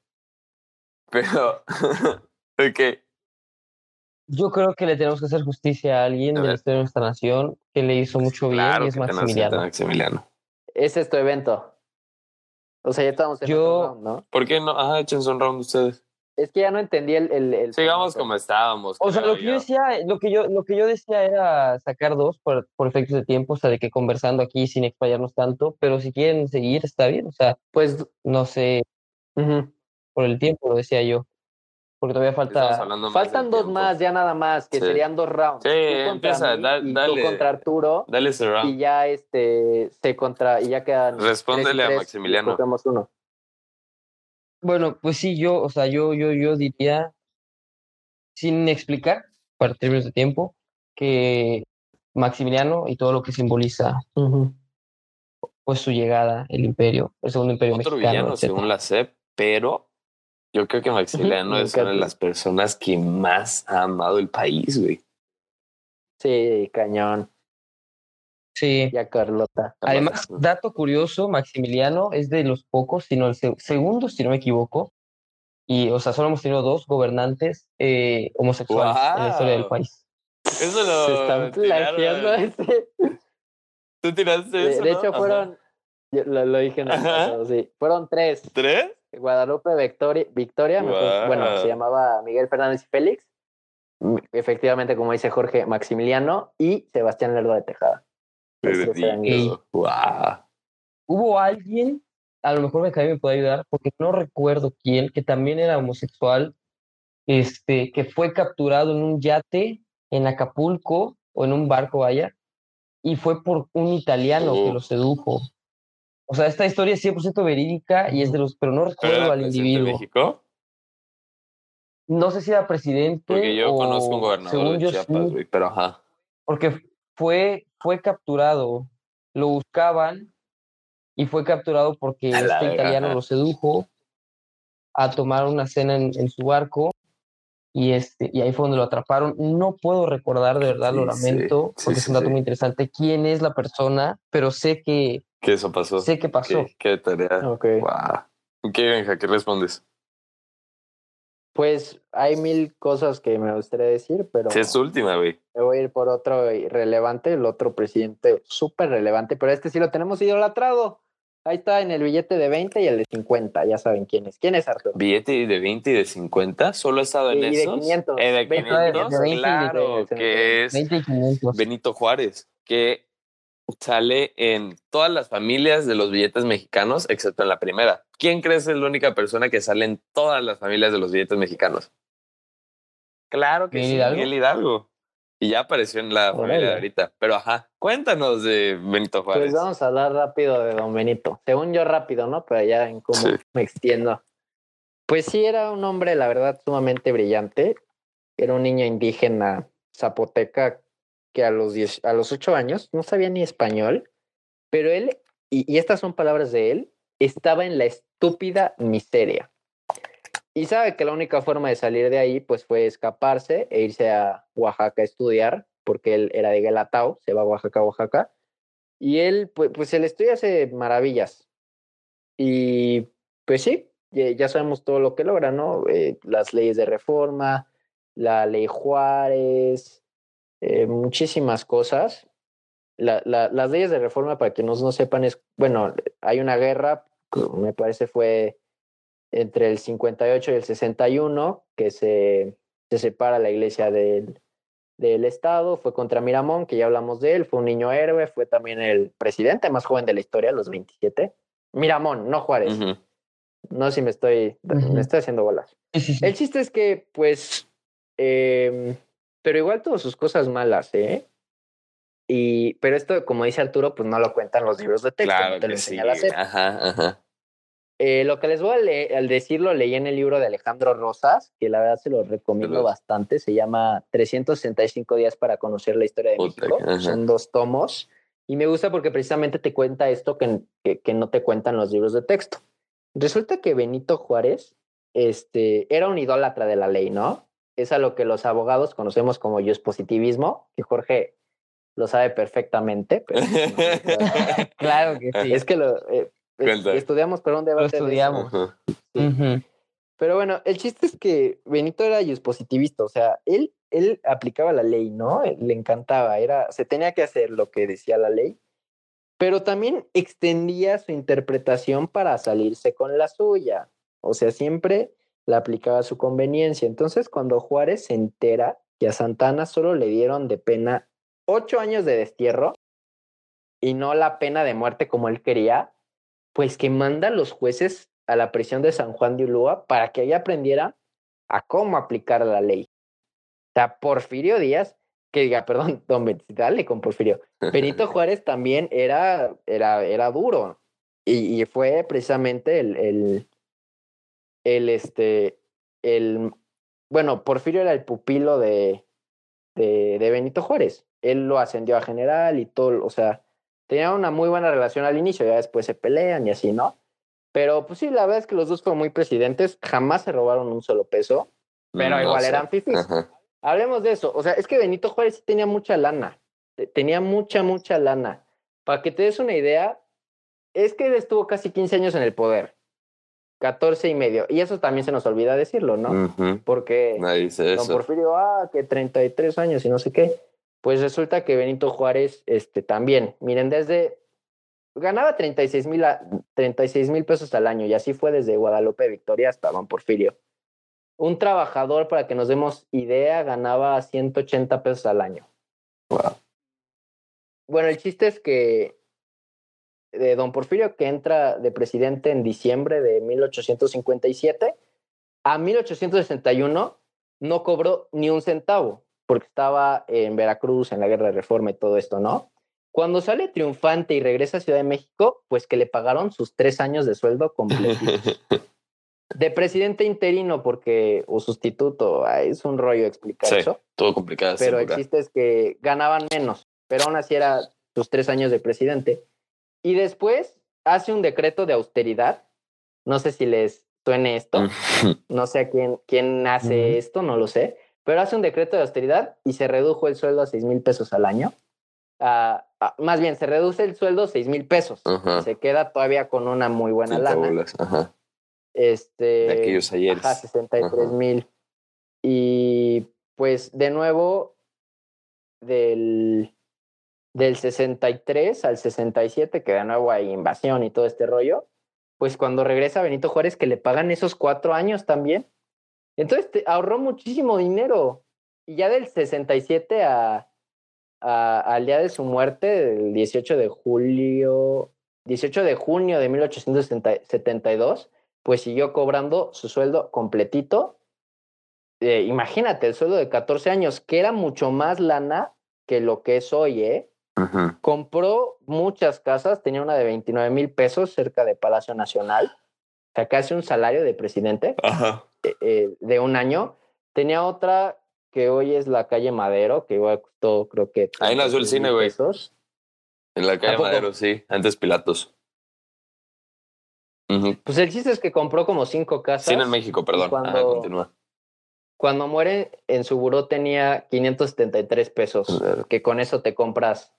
S2: Pero, ok.
S1: Yo creo que le tenemos que hacer justicia a alguien
S2: A
S1: de la historia de nuestra nación que le hizo mucho bien
S2: Claro
S1: y es Maximiliano.
S2: Maximiliano.
S3: Ese es tu evento. O sea, ya estamos en
S1: Yo-
S3: round, ¿no?
S2: ¿Por qué no? Ajá, échense un round ustedes.
S3: Es que ya no entendí el. el, el
S2: Sigamos como estábamos.
S1: O sea, lo que yo decía, lo que yo, lo que yo decía era sacar dos por, por efectos de tiempo, o sea, de que conversando aquí sin explayarnos tanto, pero si quieren seguir, está bien, o sea,
S3: Pues.
S1: no sé, por el tiempo, lo decía yo, porque todavía falta,
S3: Faltan dos
S2: tiempo.
S3: más, ya nada más, que
S2: Sí.
S3: serían dos rounds.
S2: Sí, empieza, da-
S3: y
S2: dale.
S3: Tú contra Arturo.
S2: Dale ese round.
S3: y ya este se contra y ya quedan
S2: Respóndele a
S3: tres,
S2: Maximiliano.
S3: uno
S1: bueno, pues sí, yo, o sea, yo, yo, yo diría, sin explicar, para términos de tiempo, que Maximiliano y todo lo que simboliza, pues su llegada, el imperio, el segundo imperio
S2: Otro
S1: mexicano,
S2: villano,
S1: etcétera.
S2: según la CEP, pero yo creo que Maximiliano es una de las personas que más ha amado el país, güey.
S3: sí cañón
S1: Sí.
S3: ya Carlota
S1: Además, dato curioso, Maximiliano es de los pocos, sino el se- segundo, si no me equivoco, y, o sea, solo hemos tenido dos gobernantes eh, homosexuales en la historia del país.
S2: Eso lo
S3: se están plagiando
S2: tiraron.
S3: este
S2: Tú tiraste
S3: de,
S2: eso,
S3: de hecho fueron yo lo, lo dije en el pasado, sí fueron tres
S2: ¿Tres?
S3: Guadalupe Victoria, Victoria mejor-
S2: Guau.
S3: bueno se llamaba Miguel Fernández y Félix M- efectivamente como dice Jorge Maximiliano y Sebastián Lerdo de Tejada
S2: Wow.
S1: Hubo alguien, a lo mejor Benjamín me puede ayudar, porque no recuerdo quién, que también era homosexual, este, que fue capturado en un yate en Acapulco, o en un barco, vaya, y fue por un italiano que lo sedujo. O sea, esta historia es 100% verídica y es de los, pero no
S2: ¿Pero
S1: recuerdo al
S2: presidente de
S1: individuo.
S2: México?
S1: No sé si era presidente
S2: Porque yo
S1: o,
S2: conozco un gobernador
S1: según
S2: de
S1: yo
S2: Chiapas,
S1: sí,
S2: pero ajá.
S1: porque fue, fue capturado, lo buscaban y fue capturado porque este
S2: verga,
S1: italiano
S2: ajá.
S1: lo sedujo a tomar una cena en, en su barco y este y ahí fue donde lo atraparon. No puedo recordar, de verdad, lo
S2: Sí, sí,
S1: lamento,
S2: sí,
S1: porque es un dato muy interesante, quién es la persona, pero sé que,
S2: ¿Qué eso pasó?
S1: sé que pasó.
S2: ¿Qué, qué tarea?
S3: Ok.
S2: Wow. ¿Qué, Benja? ¿Qué respondes?
S3: Pues hay mil cosas que me gustaría decir, pero
S2: Sí, es su última, güey.
S3: me voy a ir por otro relevante, el otro presidente súper relevante, pero este sí lo tenemos idolatrado. Ahí está en el billete de 20 y el de 50, ya saben quién es. ¿Quién es Arturo?
S2: ¿Billete de 20 y de 50? ¿Solo ha estado en
S3: Y de
S2: esos?
S3: 500.
S2: Eh, de
S3: 20,
S2: 500,
S1: de 20 y de
S2: claro,
S3: 20.
S2: que es
S1: 20 y 500.
S2: Benito Juárez, que sale en todas las familias de los billetes mexicanos, excepto en la primera. ¿Quién crees es la única persona que sale en todas las familias de los billetes mexicanos? Claro que
S1: ¿Miguel
S2: sí,
S1: Hidalgo?
S2: Miguel Hidalgo. Y ya apareció en la familia de ahorita. Pero ajá, cuéntanos de Benito Juárez.
S3: Pues vamos a hablar rápido de Don Benito. Según yo rápido, ¿no? Pero ya en cómo
S2: Sí.
S3: me extiendo. Pues sí, era un hombre, la verdad, sumamente brillante. Era un niño indígena zapoteca que a los, 10, a los 8 años no sabía ni español, pero él, y, estas son palabras de él, estaba en la estúpida miseria. y sabe que la única forma de salir de ahí pues fue escaparse e irse a Oaxaca a estudiar, porque él era de Guelatao, se va a Oaxaca, Oaxaca, y él pues, pues el estudio hace maravillas. Y pues sí, ya sabemos todo lo que logra, ¿no? Eh, las leyes de reforma, la ley Juárez, eh, muchísimas cosas. La, la, las leyes de reforma, para quienes no sepan, es, bueno, hay una guerra, me parece fue entre el 58 y el 61, que se, se separa la iglesia del, del Estado, fue contra Miramón, que ya hablamos de él, fue un niño héroe, fue también el presidente más joven de la historia, los 27. Miramón, no Juárez. No sé si me estoy, me estoy haciendo bolas. El chiste es que, pues, eh, pero igual todas sus cosas malas, ¿eh? Y, pero esto, como dice Arturo, pues no lo cuentan los libros de texto,
S2: Claro
S3: no te lo
S2: que
S3: enseña
S2: sí.
S3: la.
S2: Ajá, ajá.
S3: Eh, lo que les voy a leer, al decirlo, leí en el libro de Alejandro Rosas, que la verdad se lo recomiendo
S2: Pero-
S3: bastante. Se llama 365 días para conocer la historia de México.
S2: ajá.
S3: Son dos tomos. Y me gusta porque precisamente te cuenta esto que, que, que no te cuentan los libros de texto. Resulta que Benito Juárez este, era un idólatra de la ley, ¿no? Es a lo que los abogados conocemos como positivismo, que Jorge lo sabe perfectamente. Pero
S1: Claro que sí.
S3: es que lo eh, estudiamos para un
S1: Lo
S3: debate. de eso.
S1: estudiamos.
S3: Pero bueno, el chiste es que Benito era positivista, o sea, él, él aplicaba la ley, ¿no? Le encantaba, era, se tenía que hacer lo que decía la ley, pero también extendía su interpretación para salirse con la suya. O sea, siempre la aplicaba a su conveniencia. Entonces, cuando Juárez se entera que a Santana solo le dieron de pena ocho años de destierro y no la pena de muerte como él quería, pues que manda a los jueces a la prisión de San Juan de Ulúa para que ahí aprendiera a cómo aplicar la ley. O sea, Porfirio Díaz, que diga, perdón, don Ben- dale con Porfirio. Benito Juárez también era, era, era duro y, y fue precisamente el, el, el, este, el, bueno, Porfirio era el pupilo de, de, de Benito Juárez. Él lo ascendió a general y todo, o sea, tenían una muy buena relación al inicio, ya después se pelean y así, ¿no? Pero pues sí, la verdad es que los dos fueron muy presidentes, jamás se robaron un solo peso, pero
S2: No
S3: igual
S2: sé.
S3: eran fifis.
S2: Ajá.
S3: Hablemos de eso. O sea, es que Benito Juárez sí tenía mucha lana. Te- Tenía mucha, mucha lana. Para que te des una idea, es que él estuvo casi 15 años en el poder. 14 y medio. Y eso también se nos olvida decirlo, ¿no? Porque
S2: Nadie dice
S3: don
S2: eso.
S3: Porfirio, ah, que 33 años y no sé qué. Pues resulta que Benito Juárez, este, también. Miren, desde. Ganaba 36 mil 36 mil pesos al año y así fue desde Guadalupe Victoria hasta Don Porfirio. Un trabajador, para que nos demos idea, ganaba 180 pesos al año.
S2: Wow.
S3: Bueno, el chiste es que de Don Porfirio, que entra de presidente en diciembre de 1857, a 1861 no cobró ni un centavo, porque estaba en Veracruz, en la Guerra de Reforma y todo esto, ¿no? Cuando sale triunfante y regresa a Ciudad de México, pues que le pagaron sus tres años de sueldo completos. De presidente interino, porque, o sustituto, es un rollo explicar
S2: Sí,
S3: eso
S2: todo complicado.
S3: pero es que ganaban menos, pero aún así era sus tres años de presidente. Y después hace un decreto de austeridad. No sé si les suene esto, no sé a quién, quién hace esto, no lo sé, pero hace un decreto de austeridad y se redujo el sueldo a seis mil pesos al año. Ah, ah, más bien, se reduce el sueldo a seis mil pesos.
S2: Ajá.
S3: Se queda todavía con una muy buena lana.
S2: Ajá.
S3: Este,
S2: De aquellos ayeres.
S3: Ajá, 63
S2: Ajá.
S3: mil. Y pues de nuevo, del, del 63 al 67, que de nuevo hay invasión y todo este rollo, pues cuando regresa Benito Juárez, que le pagan esos cuatro años también. Entonces ahorró muchísimo dinero. Y ya del 67 a, a- al día de su muerte, el 18 de julio, 18 de junio de 1872, pues siguió cobrando su sueldo completito. Eh, imagínate, el sueldo de 14 años, que era mucho más lana que lo que es hoy, ¿eh? Compró muchas casas, tenía una de 29 mil pesos cerca de Palacio Nacional, o sea, casi un salario de presidente
S2: Ajá.
S3: eh, eh, de un año. Tenía otra que hoy es la calle Madero, que igual costó, creo que.
S2: Ahí nació el
S3: 36,000
S2: cine, güey. En la calle. Madero, sí. Antes Pilatos.
S3: Pues el chiste es que compró como cinco casas.
S2: Cine en México, perdón.
S3: cuando-
S2: Ah, continúa.
S3: Cuando muere, en su buró tenía 573 pesos, que con eso te compras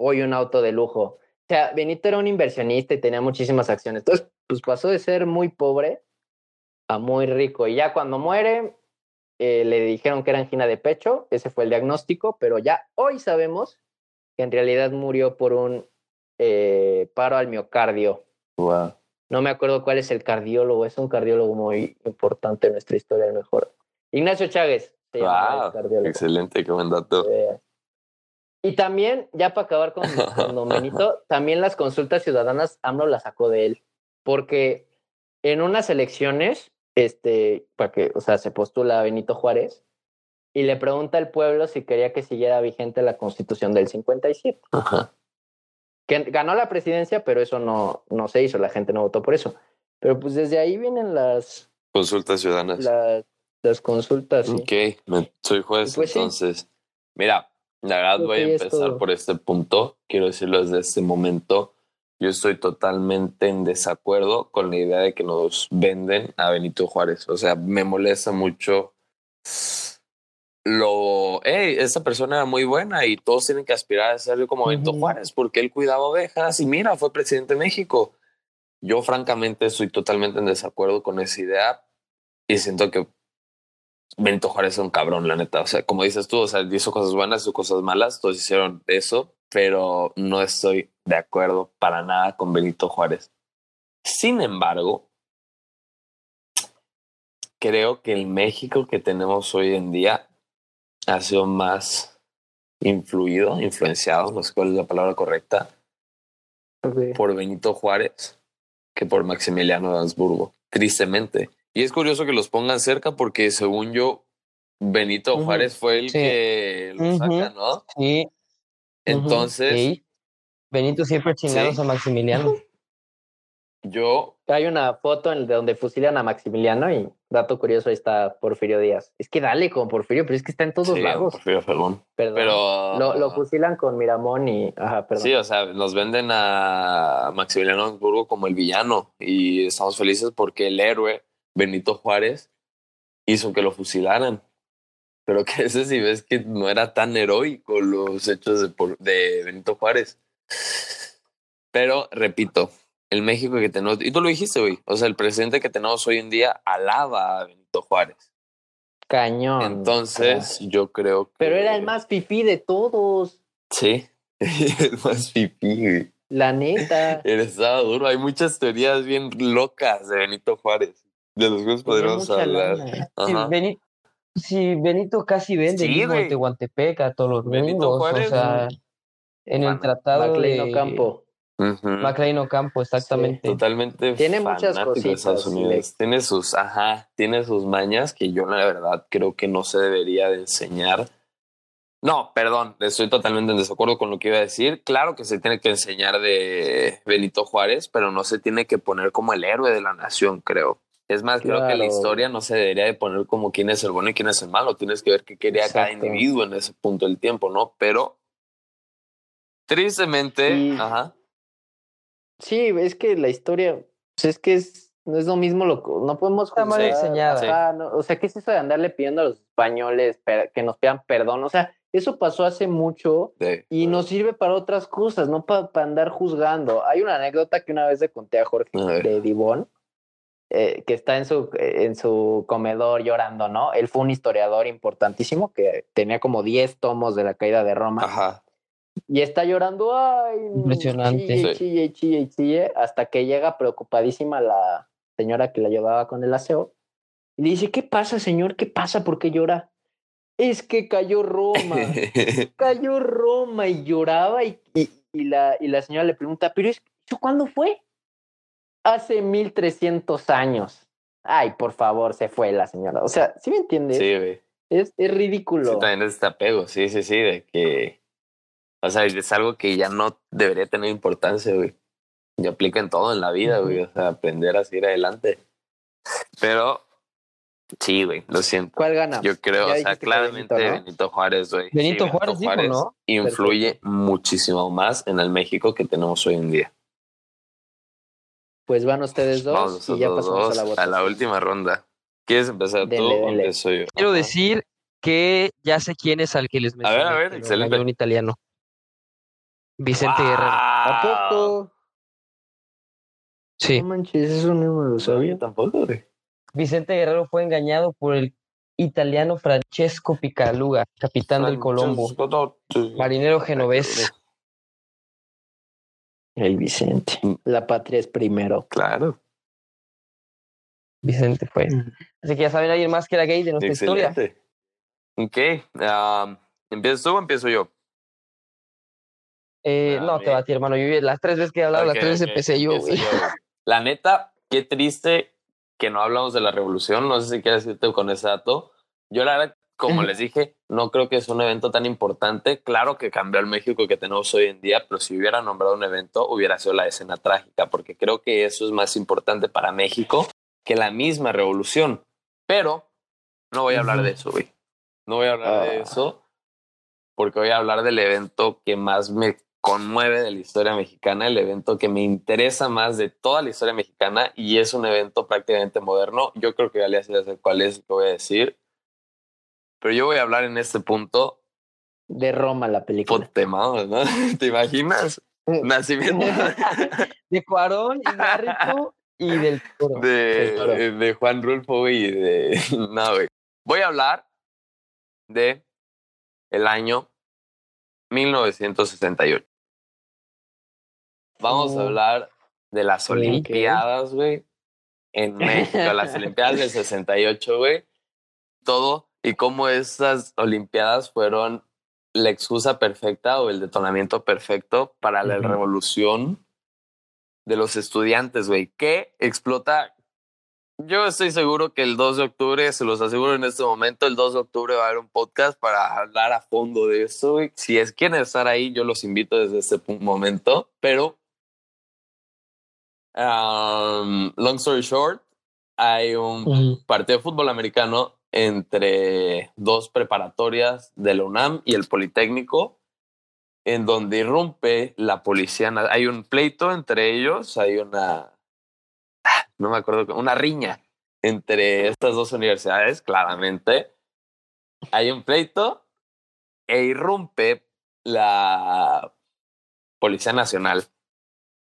S3: hoy un auto de lujo. O sea, Benito era un inversionista y tenía muchísimas acciones. Entonces, pues pasó de ser muy pobre a muy rico. Y ya cuando muere, eh, le dijeron que era angina de pecho, ese fue el diagnóstico, pero ya hoy sabemos que en realidad murió por un eh, paro al miocardio.
S2: Wow.
S3: No me acuerdo cuál es el cardiólogo, es un cardiólogo muy importante en nuestra historia, el mejor. Ignacio Chávez.
S2: Wow. Excelente, qué buen dato.
S3: Eh, y también, ya para acabar con, con Don Benito, también las consultas ciudadanas, AMLO las sacó de él, porque en unas elecciones, este, para que, o sea, se postula a Benito Juárez y le pregunta al pueblo si quería que siguiera vigente la constitución del 57
S2: Ajá.
S3: que ganó la presidencia, pero eso no, no se hizo, la gente no votó por eso. Pero pues desde ahí vienen las,
S2: Consultas ciudadanas.
S3: las, las consultas. sí.
S2: Ok, me- soy juez,
S3: Pues sí.
S2: entonces. Mira, la verdad
S3: Creo
S2: voy a empezar por este punto. Quiero decirlo desde este momento. Yo estoy totalmente en desacuerdo con la idea de que nos venden a Benito Juárez. O sea, me molesta mucho lo, hey, esta persona era muy buena y todos tienen que aspirar a ser como Benito
S3: Ujú.
S2: Juárez porque él cuidaba ovejas y mira, fue presidente de México. Yo francamente estoy totalmente en desacuerdo con esa idea y siento que Benito Juárez es un cabrón, la neta. O sea, como dices tú, o sea, hizo cosas buenas, hizo cosas malas, todos hicieron eso, pero no estoy de acuerdo para nada con Benito Juárez. Sin embargo, creo que el México que tenemos hoy en día ha sido más influido, influenciado, no sé cuál es la palabra correcta, por Benito Juárez que por Maximiliano de Habsburgo, tristemente. Y es curioso que los pongan cerca porque según yo, Benito. Juárez fue el
S1: Sí.
S2: que lo saca, ¿no?
S1: Sí.
S2: Entonces,
S1: Sí. Benito siempre chingados
S2: Sí.
S1: a Maximiliano.
S2: yo,
S3: Hay una foto en de donde fusilan a Maximiliano y dato curioso ahí está Porfirio Díaz. Es que dale con Porfirio, pero es que está en todos lados.
S2: Porfirio Fergón.
S3: Perdón.
S2: Pero
S3: lo, lo fusilan con Miramón y. Ajá, perdón.
S2: sí, o sea, nos venden a Maximiliano Habsburgo como el villano y estamos felices porque el héroe Benito Juárez hizo que lo fusilaran. Pero que ese si ves que no era tan heroico los hechos de, Benito Juárez. Pero repito, el México que tenemos, y tú lo dijiste, güey, o sea, el presidente que tenemos hoy en día alaba a Benito Juárez.
S3: Cañón.
S2: Entonces, yo creo que.
S3: Pero era el más pipí de todos.
S2: Sí, el más pipí, güey.
S3: La neta.
S2: Él estaba duro. Hay muchas teorías bien locas de Benito Juárez. De los podríamos
S3: mucha
S2: hablar.
S3: lana.
S1: Si. Benito, si Benito casi vende
S2: Sí,
S1: el Tehuantepec a todos los
S2: Benito Juárez,
S1: o sea, en el tratado
S3: Maclean
S1: de
S3: Ocampo.
S2: Ujú.
S1: Maclean Ocampo, exactamente.
S2: Totalmente
S3: Tiene muchas
S2: de Estados
S3: cositas,
S2: Unidos. Tiene sus, ajá, tiene sus mañas que yo la verdad creo que no se debería de enseñar. No, perdón, estoy totalmente en desacuerdo con lo que iba a decir. Claro que se tiene que enseñar de Benito Juárez, pero no se tiene que poner como el héroe de la nación, creo. Es más, creo que la
S3: Claro.
S2: historia no se debería de poner como quién es el bueno y quién es el malo. Tienes que ver qué quería cada
S3: Exacto.
S2: individuo en ese punto del tiempo, ¿no? Pero tristemente,
S3: Sí.
S2: ajá,
S3: Sí, es que la historia, pues es que es, no es lo mismo, lo, no podemos
S1: Está mal diseñada.
S3: ajá, no, o sea, ¿qué es eso de andarle pidiendo a los españoles per- que nos pidan perdón? O sea, eso pasó hace mucho
S2: de,
S3: y nos sirve para otras cosas, no para andar juzgando. Hay una anécdota que una vez le conté a Jorge
S2: A
S3: de Dibón, eh, que está en su, en su comedor llorando, ¿no? Él fue un historiador importantísimo que tenía como 10 tomos de la caída de Roma.
S2: ajá,
S3: Y está llorando, ay,
S1: Impresionante.
S3: Chille,
S2: Sí.
S3: chille, chille, chille, hasta que llega preocupadísima la señora que la llevaba con el aseo. Y le dice, ¿qué pasa, señor? ¿Qué pasa? ¿Por qué llora? Es que cayó Roma, cayó Roma y lloraba y, y, y la, y la señora le pregunta, ¿pero es- eso cuándo fue? Hace 1300 años. Ay, por favor, se fue la señora. O sea, ¿sí me entiendes?
S2: sí, güey.
S3: Es, es ridículo.
S2: Sí, también es este apego, sí, sí, sí, de que, o sea, es algo que ya no debería tener importancia, güey. Y aplica en todo en la vida, güey, o sea, aprender a seguir adelante. Pero, sí, güey, lo siento.
S3: ¿Cuál gana?
S2: Yo creo,
S3: Ya
S2: o sea, claramente
S3: Benito,
S2: Benito. Juárez, güey. Sí,
S1: Benito Juárez dijo, ¿no?
S2: influye muchísimo más en el México que tenemos hoy en día.
S3: Pues van ustedes dos
S2: Vamos
S3: y ya pasamos
S2: dos
S3: a la votación.
S2: la última ronda. ¿Quieres empezar tú
S3: Dele,
S2: o
S3: dele.
S2: empiezo yo?
S1: Quiero decir que ya sé quién es al que les
S2: A ver,
S1: mencioné.
S2: a ver,
S1: que lo
S2: excelente.
S1: un italiano. Vicente Guerrero.
S3: ¿A poco?
S1: Sí.
S3: No manches, eso no me lo sabía.
S2: tampoco, güey.
S1: Vicente Guerrero fue engañado por el italiano Francesco Picaluga, capitán del Colombo, marinero genovés.
S3: El Vicente.
S2: Mm.
S3: La patria es primero.
S2: Claro.
S1: Vicente fue. Así que ya saben alguien más que era gay de nuestra historia.
S2: Ok. um, ¿Empiezas tú o empiezo yo?
S1: Eh,
S2: A
S1: no, te va a ti, hermano. Yo las tres veces que he hablado, las tres veces empecé yo, güey.
S2: güey. La neta, qué triste que no hablamos de la revolución. No sé si quieres decirte con ese dato. Yo, la verdad, como les dije, no creo que es un evento tan importante. Claro que cambió el México que tenemos hoy en día, pero si hubiera nombrado un evento, hubiera sido la escena trágica, porque creo que eso es más importante para México que la misma revolución. Pero no voy a hablar de eso, güey. No voy a hablar de
S3: Ah.
S2: eso porque voy a hablar del evento que más me conmueve de la historia mexicana, el evento que me interesa más de toda la historia mexicana y es un evento prácticamente moderno. Yo creo que Galia sí sabe cuál es lo que voy a decir. Pero yo voy a hablar en este punto
S3: De Roma la película.
S2: potemados, ¿no? ¿Te imaginas? Nacimiento
S1: De Cuarón, Iñárritu y del Toro.
S2: de,
S3: Claro.
S2: de Juan Rulfo y de... No, güey. Voy a hablar de el año 1968. Vamos a
S3: Oh.
S2: hablar de las. Olimpiadas, güey, en México, las Olimpiadas del 68, güey. Todo y cómo esas Olimpiadas fueron la excusa perfecta o el detonamiento perfecto para la
S1: Ujú.
S2: revolución de los estudiantes, güey, que explota. Yo estoy seguro que el 2 de octubre, se los aseguro en este momento, el 2 de octubre va a haber un podcast para hablar a fondo de eso. güey. Si es quieren estar ahí, yo los invito desde este momento, pero um, long story short, hay un
S1: Ujú.
S2: partido de fútbol americano entre dos preparatorias de la UNAM y el Politécnico, en donde irrumpe la policía. Hay un pleito entre ellos, hay una, ah, no me acuerdo, una riña entre estas dos universidades, claramente. Hay un pleito e irrumpe la Policía Nacional.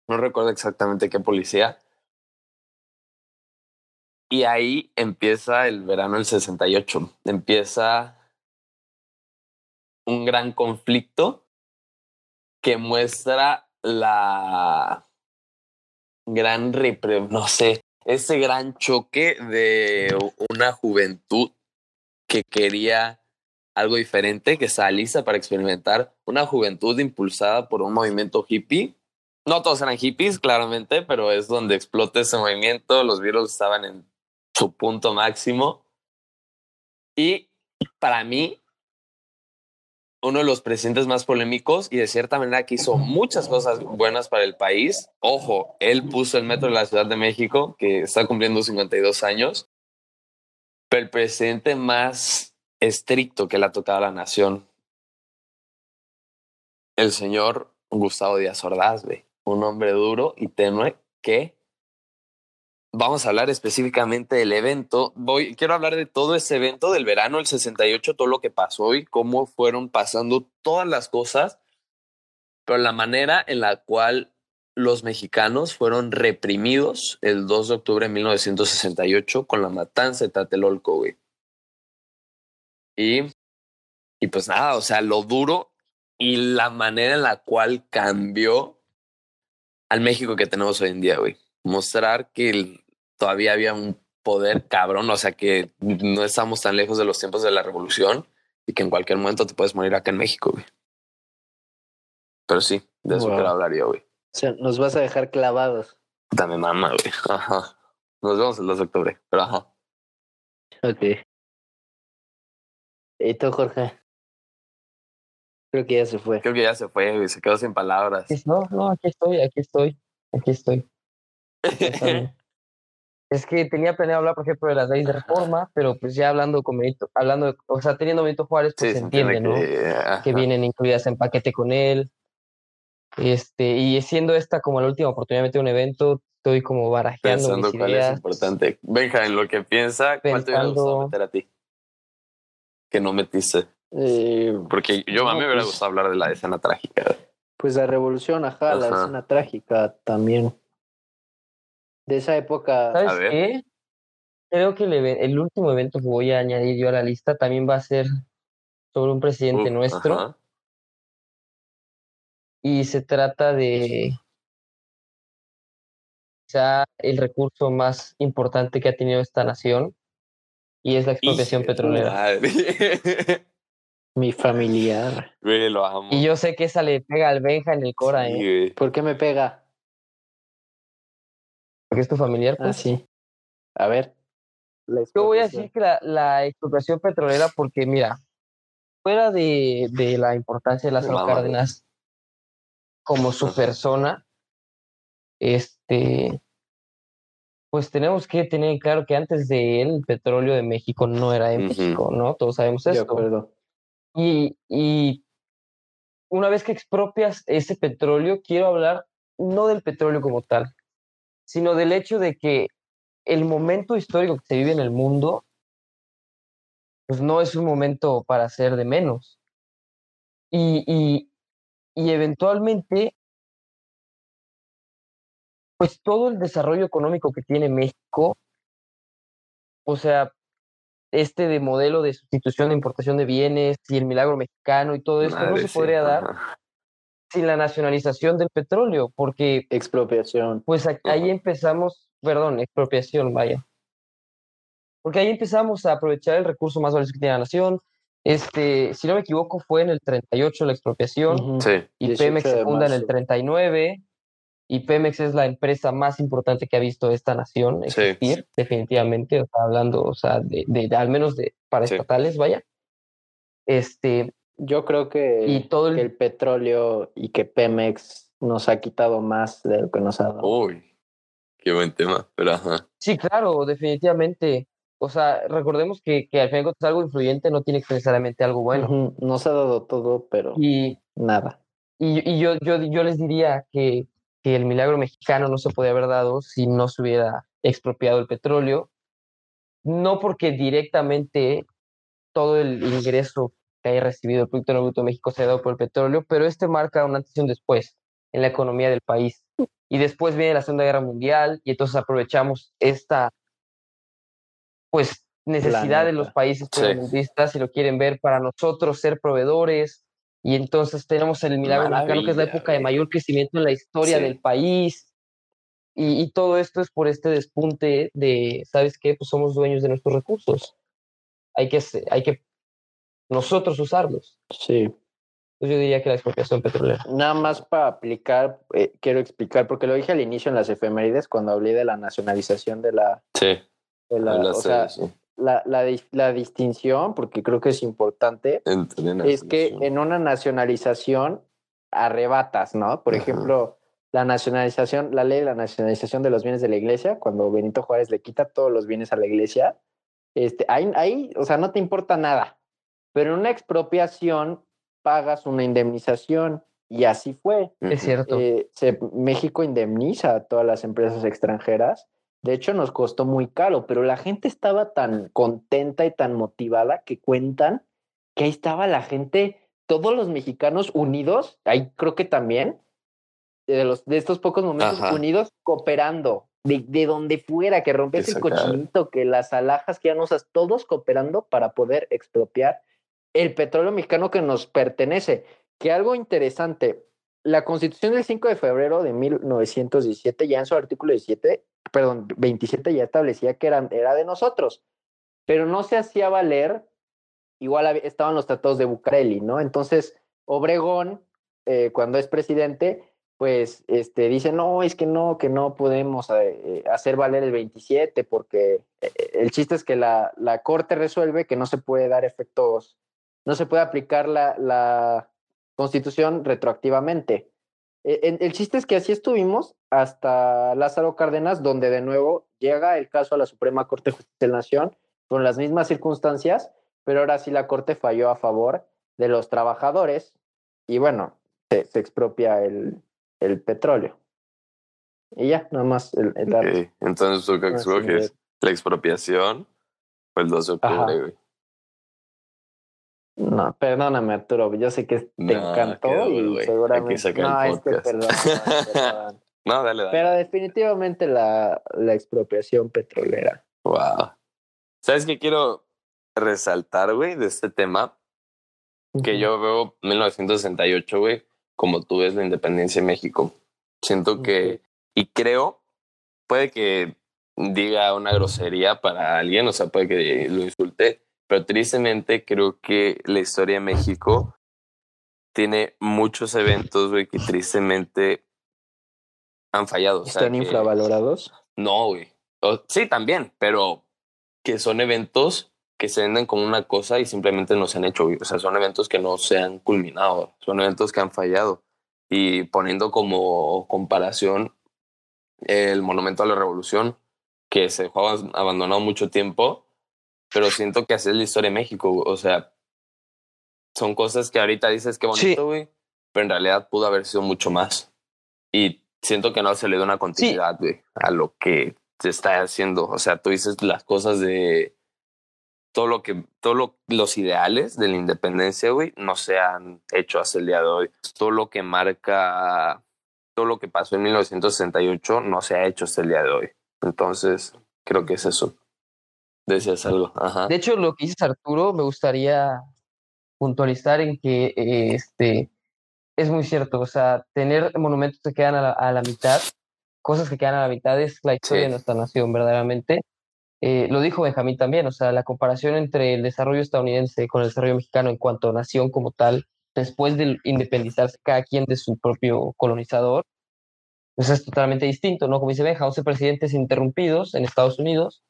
S2: No recuerdo exactamente qué policía. Y ahí empieza el verano del 68. Empieza un gran conflicto que muestra la gran no sé, ese gran choque de una juventud que quería algo diferente, que estaba lista para experimentar, una juventud impulsada por un movimiento hippie. No todos eran hippies, claramente, pero es donde explota ese movimiento. Los virus estaban en su punto máximo. Y para mí, uno de los presidentes más polémicos y de cierta manera que hizo muchas cosas buenas para el país. Ojo, él puso el metro de la Ciudad de México, que está cumpliendo 52 años, pero el presidente más estricto que le ha tocado a la nación, el señor Gustavo Díaz Ordaz, un hombre duro y tenue que vamos a hablar específicamente del evento. Voy, quiero hablar de todo ese evento del verano del 68, todo lo que pasó y cómo fueron pasando todas las cosas, pero la manera en la cual los mexicanos fueron reprimidos el 2 de octubre de 1968 con la matanza de Tlatelolco, güey. Y, y pues nada, o sea, lo duro y la manera en la cual cambió al México que tenemos hoy en día, güey mostrar que el, todavía había un poder cabrón, o sea que no estamos tan lejos de los tiempos de la revolución y que en cualquier momento te puedes morir acá en México, güey. Pero sí, de eso
S3: Wow.
S2: quiero hablar yo, güey.
S3: O sea, nos vas a dejar clavados.
S2: Dame mamá, güey. Ajá. Nos vemos el 2 de octubre, pero ajá.
S3: Ok. ¿Y tú, Jorge? Creo que ya se fue.
S2: Creo que ya se fue, güey. Se quedó sin palabras.
S1: No, no, aquí estoy, aquí estoy, aquí estoy. Es que tenía planeado hablar, por ejemplo, de las leyes de reforma, pero pues ya hablando con Benito, hablando, de- o sea, teniendo Benito Juárez, pues
S2: Sí,
S1: se
S2: se
S1: entiende,
S2: entiende
S1: ¿no?
S2: que,
S1: vienen incluidas en paquete con él. Este, y siendo esta como la última oportunidad de meter un evento, estoy como barajeando
S2: Pensando
S1: mis
S2: cuál es
S1: ideas.
S2: importante. Benja, en lo que piensa, ¿cuál te hubiera gustado meter a ti? Que no metiste.
S3: Eh,
S2: Porque yo a mí
S3: No,
S2: me hubiera
S3: pues-
S2: gustado hablar de la escena trágica.
S3: pues la revolución, ajá, la
S2: Ajá.
S3: escena trágica también. De esa época.
S1: ¿Sabes
S2: A ver.
S1: qué? Creo que el, el último evento que voy a añadir yo a la lista también va a ser sobre un presidente nuestro
S2: ajá.
S1: y se trata de quizá el recurso más importante que ha tenido esta nación y es la expropiación petrolera.
S2: madre.
S3: Mi familiar.
S2: Güey, lo amo.
S1: Y yo sé que esa le pega al Benja en el Cora,
S2: Sí,
S1: ¿eh?
S2: güey.
S3: ¿Por qué me pega?
S1: Porque es tu familiar.
S3: Ah,
S1: pues.
S3: sí. A ver.
S1: Yo voy a decir que la, la expropiación petrolera, porque mira, fuera de, de la importancia de
S2: Mamá.
S1: Cárdenas como su persona, este, pues tenemos que tener claro que antes de él el petróleo de México no era de
S2: Ujú.
S1: México, ¿no? Todos sabemos esto.
S3: acuerdo.
S1: Y, y una vez que expropias ese petróleo, quiero hablar no del petróleo como tal, sino del hecho de que el momento histórico que se vive en el mundo, pues no es un momento para ser de menos. Y, y, y eventualmente, pues todo el desarrollo económico que tiene México, o sea, este de modelo de sustitución de importación de bienes y el milagro mexicano y todo esto no se
S2: sí,
S1: podría dar. Sin la nacionalización del petróleo, porque
S3: Expropiación.
S1: pues a- ahí
S2: Ajá.
S1: empezamos, perdón, expropiación, vaya. Porque ahí empezamos a aprovechar el recurso más valioso que tiene la nación. Este, si no me equivoco, fue en el 38 la expropiación
S3: Ujú.
S2: Sí,
S1: y
S3: 18
S1: Pemex se funda en el
S3: marzo.
S1: 39 y Pemex es la empresa más importante que ha visto esta nación
S2: Sí.
S1: existir, definitivamente, o sea, hablando, o sea, de, de- de- al menos de para
S2: Sí.
S1: estatales, vaya. Este,
S3: Yo creo que,
S1: Y todo el-
S3: que el petróleo y que Pemex nos ha quitado más de lo que nos ha dado.
S2: Uy, qué buen tema. Pero ajá.
S1: sí, claro, definitivamente. O sea, recordemos que, que al final cuentas algo influyente no tiene que ser necesariamente algo bueno.
S3: Ujú, Nos ha dado todo, pero
S1: Y,
S3: nada.
S1: y, y yo, yo, yo les diría que, que el milagro mexicano no se podía haber dado si no se hubiera expropiado el petróleo. No porque directamente todo el ingreso que haya recibido el Producto Bruto de México se ha dado por el petróleo, pero este marca un antes y un después en la economía del país. Y después viene la Segunda Guerra Mundial y entonces aprovechamos esta pues necesidad de los países
S2: Sí.
S1: primermundistas, si lo quieren ver, para nosotros ser proveedores. Y entonces tenemos el milagro mexicano, que es la época de mayor crecimiento en la historia
S2: Sí.
S1: del país. Y, y todo esto es por este despunte de, ¿sabes qué? Pues somos dueños de nuestros recursos. Hay que, hay que nosotros usarlos.
S3: Sí.
S1: Entonces yo diría que la expropiación petrolera.
S3: Nada más para aplicar, eh, quiero explicar, porque lo dije al inicio en las efemérides cuando hablé de la nacionalización de la...
S2: Sí,
S3: de la o sea, la, la, dis- la distinción, porque creo que es importante,
S2: Entre
S3: es que en una nacionalización arrebatas, ¿no? Por
S2: Ajá.
S3: ejemplo, la nacionalización, la ley de la nacionalización de los bienes de la iglesia, cuando Benito Juárez le quita todos los bienes a la iglesia, este, ahí, ahí, o sea, no te importa nada. Pero en una expropiación pagas una indemnización y así fue.
S1: Es cierto.
S3: Eh, se- México indemniza a todas las empresas extranjeras. De hecho, nos costó muy caro, pero la gente estaba tan contenta y tan motivada que cuentan que ahí estaba la gente, todos los mexicanos unidos, ahí creo que también, de, los, de estos pocos momentos
S2: Ajá.
S3: unidos, cooperando, de, de donde fuera, que rompías
S2: Que
S3: el cochinito, que las alhajas que ya no usas, todos cooperando para poder expropiar el petróleo mexicano que nos pertenece. Que algo interesante, la constitución del 5 de febrero de 1917, ya en su artículo 17, perdón, 27 ya establecía que era, era de nosotros, pero no se hacía valer, igual estaban los tratados de Bucareli, ¿no? Entonces, Obregón, eh, cuando es presidente, pues este, dice, no, es que no, que no podemos eh, hacer valer el 27 porque eh, el chiste es que la, la Corte resuelve que no se puede dar efectos, no se puede aplicar la, la constitución retroactivamente. En- el chiste es que así estuvimos hasta Lázaro Cárdenas, donde de nuevo llega el caso a la Suprema Corte de Justicia de la Nación con las mismas circunstancias, pero ahora sí la Corte falló a favor de los trabajadores y bueno, se, se expropia el, el petróleo. Y ya, nada más el, el
S2: Entonces tú qué
S3: sí,
S2: escoges? La expropiación fue el 12 de octubre, güey.
S3: No, perdóname, Arturo. Yo sé que te
S2: No,
S3: encantó
S2: duro,
S3: y seguramente. No, es que perdón.
S2: No, dale, dale.
S3: Pero definitivamente la, la expropiación petrolera.
S2: Wow. ¿Sabes qué quiero resaltar, güey, de este tema? Que yo veo 1968, güey, como tú ves la independencia de México. Siento que, y creo, puede que diga una grosería para alguien, o sea, puede que lo insulte, pero tristemente creo que la historia de México tiene muchos eventos, güey, que tristemente han fallado. O sea,
S3: ¿Están
S2: que-
S3: infravalorados?
S2: no, güey. O- sí, también, pero que son eventos que se venden como una cosa y simplemente no se han hecho, güey. O sea, son eventos que no se han culminado, son eventos que han fallado. Y poniendo como comparación el Monumento a la Revolución, que se dejó abandonado mucho tiempo, pero siento que así es la historia de México, o sea, son cosas que ahorita dices que bonito, güey, pero en realidad pudo haber sido mucho más. Y siento que no se le dio una continuidad, güey, a lo que se está haciendo. O sea, tú dices las cosas de todo lo que, todos lo- los ideales de la independencia, güey, no se han hecho hasta el día de hoy. Todo lo que marca, todo lo que pasó en 1968 no se ha hecho hasta el día de hoy. Entonces, creo que es eso. Decías algo. Ajá.
S1: De hecho, lo que dices Arturo, me gustaría puntualizar en que eh, este es muy cierto. O sea, tener monumentos que quedan a la, a la mitad, cosas que quedan a la mitad es la historia
S2: Sí.
S1: de nuestra nación, verdaderamente. Eh, lo dijo Benjamín también, o sea, la comparación entre el desarrollo estadounidense con el desarrollo mexicano en cuanto a nación como tal, después de independizarse cada quien de su propio colonizador, pues es totalmente distinto, ¿no? Como dice Benja, 11 presidentes interrumpidos en Estados Unidos,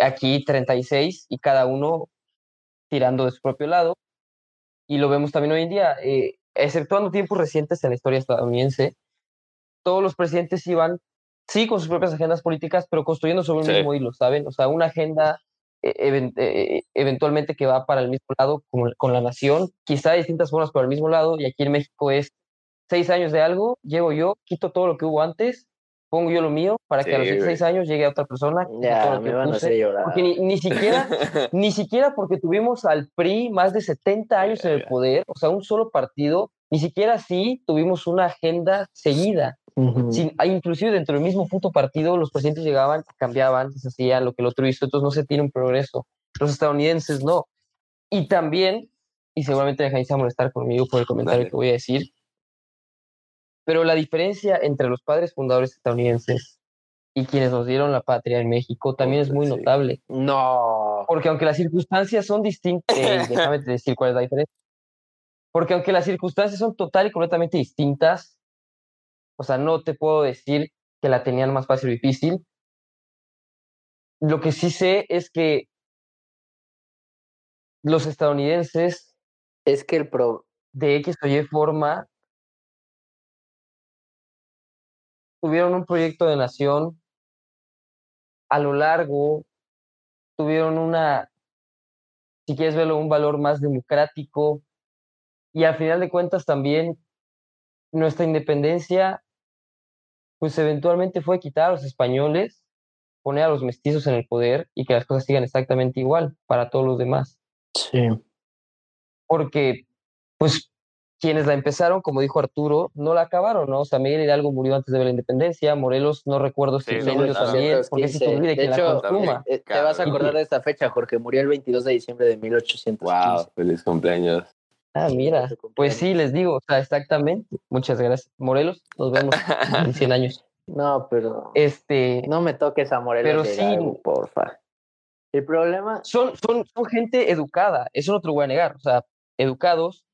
S1: aquí 36 y cada uno tirando de su propio lado. Y lo vemos también hoy en día, eh, exceptuando tiempos recientes en la historia estadounidense, todos los presidentes iban, sí, con sus propias agendas políticas, pero construyendo sobre un
S2: Sí.
S1: mismo hilo, ¿saben? O sea, una agenda eh, eh, eventualmente que va para el mismo lado con, con la nación, quizá de distintas formas, pero al mismo lado, y aquí en México es seis años de algo, llego yo, quito todo lo que hubo antes, pongo yo lo mío, para que a los
S2: Sí, güey.
S1: seis años llegue otra persona, todo
S3: Ya, me van a
S1: puse,
S3: hacer llorar.
S1: porque ni, ni siquiera ni siquiera porque tuvimos al PRI más de 70 años en el poder, o sea, un solo partido, ni siquiera así tuvimos una agenda seguida.
S3: Ujú.
S1: Sin, ah, inclusive dentro del mismo puto partido, los presidentes llegaban, cambiaban, deshacían lo que el otro hizo, entonces no se tiene un progreso. Los estadounidenses no. Y también, y seguramente Benjamín se va a molestar conmigo por el comentario
S2: Dale.
S1: que voy a decir, pero la diferencia entre los padres fundadores estadounidenses y quienes nos dieron la patria en México también es muy
S2: Sí.
S1: notable.
S3: No.
S1: Porque aunque las circunstancias son distintas, eh, déjame decir cuál es la diferencia. Porque aunque las circunstancias son total y completamente distintas, o sea, no te puedo decir que la tenían más fácil o difícil. Lo que sí sé es que los estadounidenses,
S3: Es que el pro.
S1: de X o Y forma, tuvieron un proyecto de nación a lo largo, tuvieron una, si quieres verlo, un valor más democrático y al final de cuentas también nuestra independencia, pues eventualmente fue quitar a los españoles, poner a los mestizos en el poder y que las cosas sigan exactamente igual para todos los demás.
S3: Sí.
S1: Porque, pues, quienes la empezaron, como dijo Arturo, no la acabaron, ¿no? O sea, Miguel Hidalgo murió antes de ver la independencia, Morelos, no recuerdo si
S2: Sí,
S1: también, porque si se
S3: 1915.
S1: olvide
S3: De
S1: quien la
S3: hecho,
S1: consuma.
S3: Eh, Te vas a acordar de esta fecha, Jorge. Murió el 22 de diciembre de 1815.
S2: wow, feliz cumpleaños.
S1: Ah, mira, pues sí, les digo, o sea, exactamente. Muchas gracias. Morelos, nos vemos en 100 años.
S3: No, pero.
S1: Este,
S3: No me toques a Morelos
S1: Pero sí.
S3: Hidalgo, porfa. El problema.
S1: son, son, son gente educada, eso no te lo voy a negar, o sea, educados,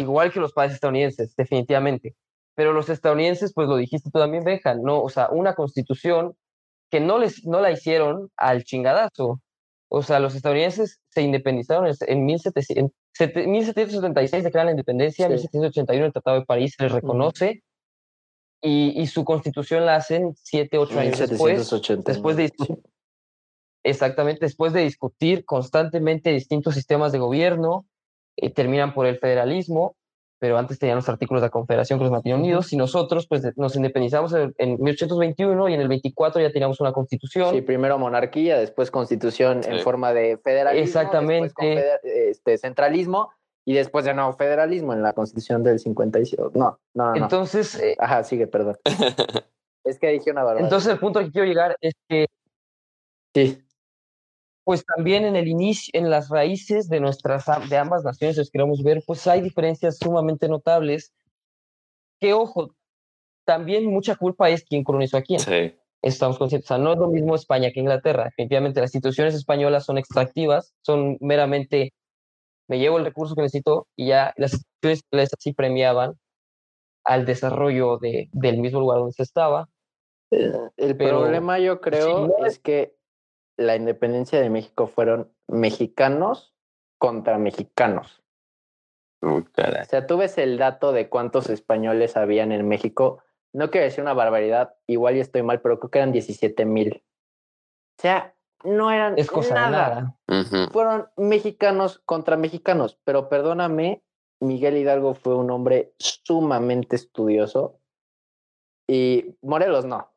S1: igual que los padres estadounidenses, definitivamente. Pero los estadounidenses, pues lo dijiste tú también, Benja, no, o sea, una constitución que no, les, no la hicieron al chingadazo. O sea, los estadounidenses se independizaron en, en 1700 sete- 1776, declaran la independencia, en
S3: Sí.
S1: 1781 el Tratado de París se les reconoce, y, y su constitución la hacen 7, 8 años después,
S3: 1789.
S1: después de discutir, exactamente, después de discutir constantemente distintos sistemas de gobierno, eh, terminan por el federalismo, pero antes tenían los artículos de la Confederación que los mantenían unidos y nosotros pues nos independizamos en, en 1821 y en el 24 ya teníamos una constitución.
S3: Sí, primero monarquía, después constitución en
S2: Sí.
S3: forma de federalismo.
S1: Exactamente.
S3: este, centralismo y después de nuevo federalismo en la constitución del 57. No, no, no. no.
S1: Entonces, eh,
S3: Ajá, sigue, perdón. es que dije una barbaridad.
S1: entonces el punto al que quiero llegar es que
S3: sí.
S1: Pues también en el inicio, en las raíces de nuestras, de ambas naciones, si queremos ver, pues hay diferencias sumamente notables que, ojo, también mucha culpa es quien colonizó a quién.
S2: Sí.
S1: Estamos conscientes, o sea, no es lo mismo España que Inglaterra. Definitivamente las instituciones españolas son extractivas, son meramente, me llevo el recurso que necesito y ya las instituciones inglesas sí premiaban al desarrollo de, del mismo lugar donde se estaba.
S3: Eh, El
S1: Pero,
S3: problema yo creo
S1: no
S3: es que la independencia de México fueron mexicanos contra mexicanos. O sea, tú ves el dato de cuántos españoles habían en México. No quiero decir una barbaridad, igual y estoy mal, pero creo que eran 17 mil. O sea, no eran
S1: Es cosa de
S3: nada. Fueron mexicanos contra mexicanos, pero perdóname, Miguel Hidalgo fue un hombre sumamente estudioso y Morelos no.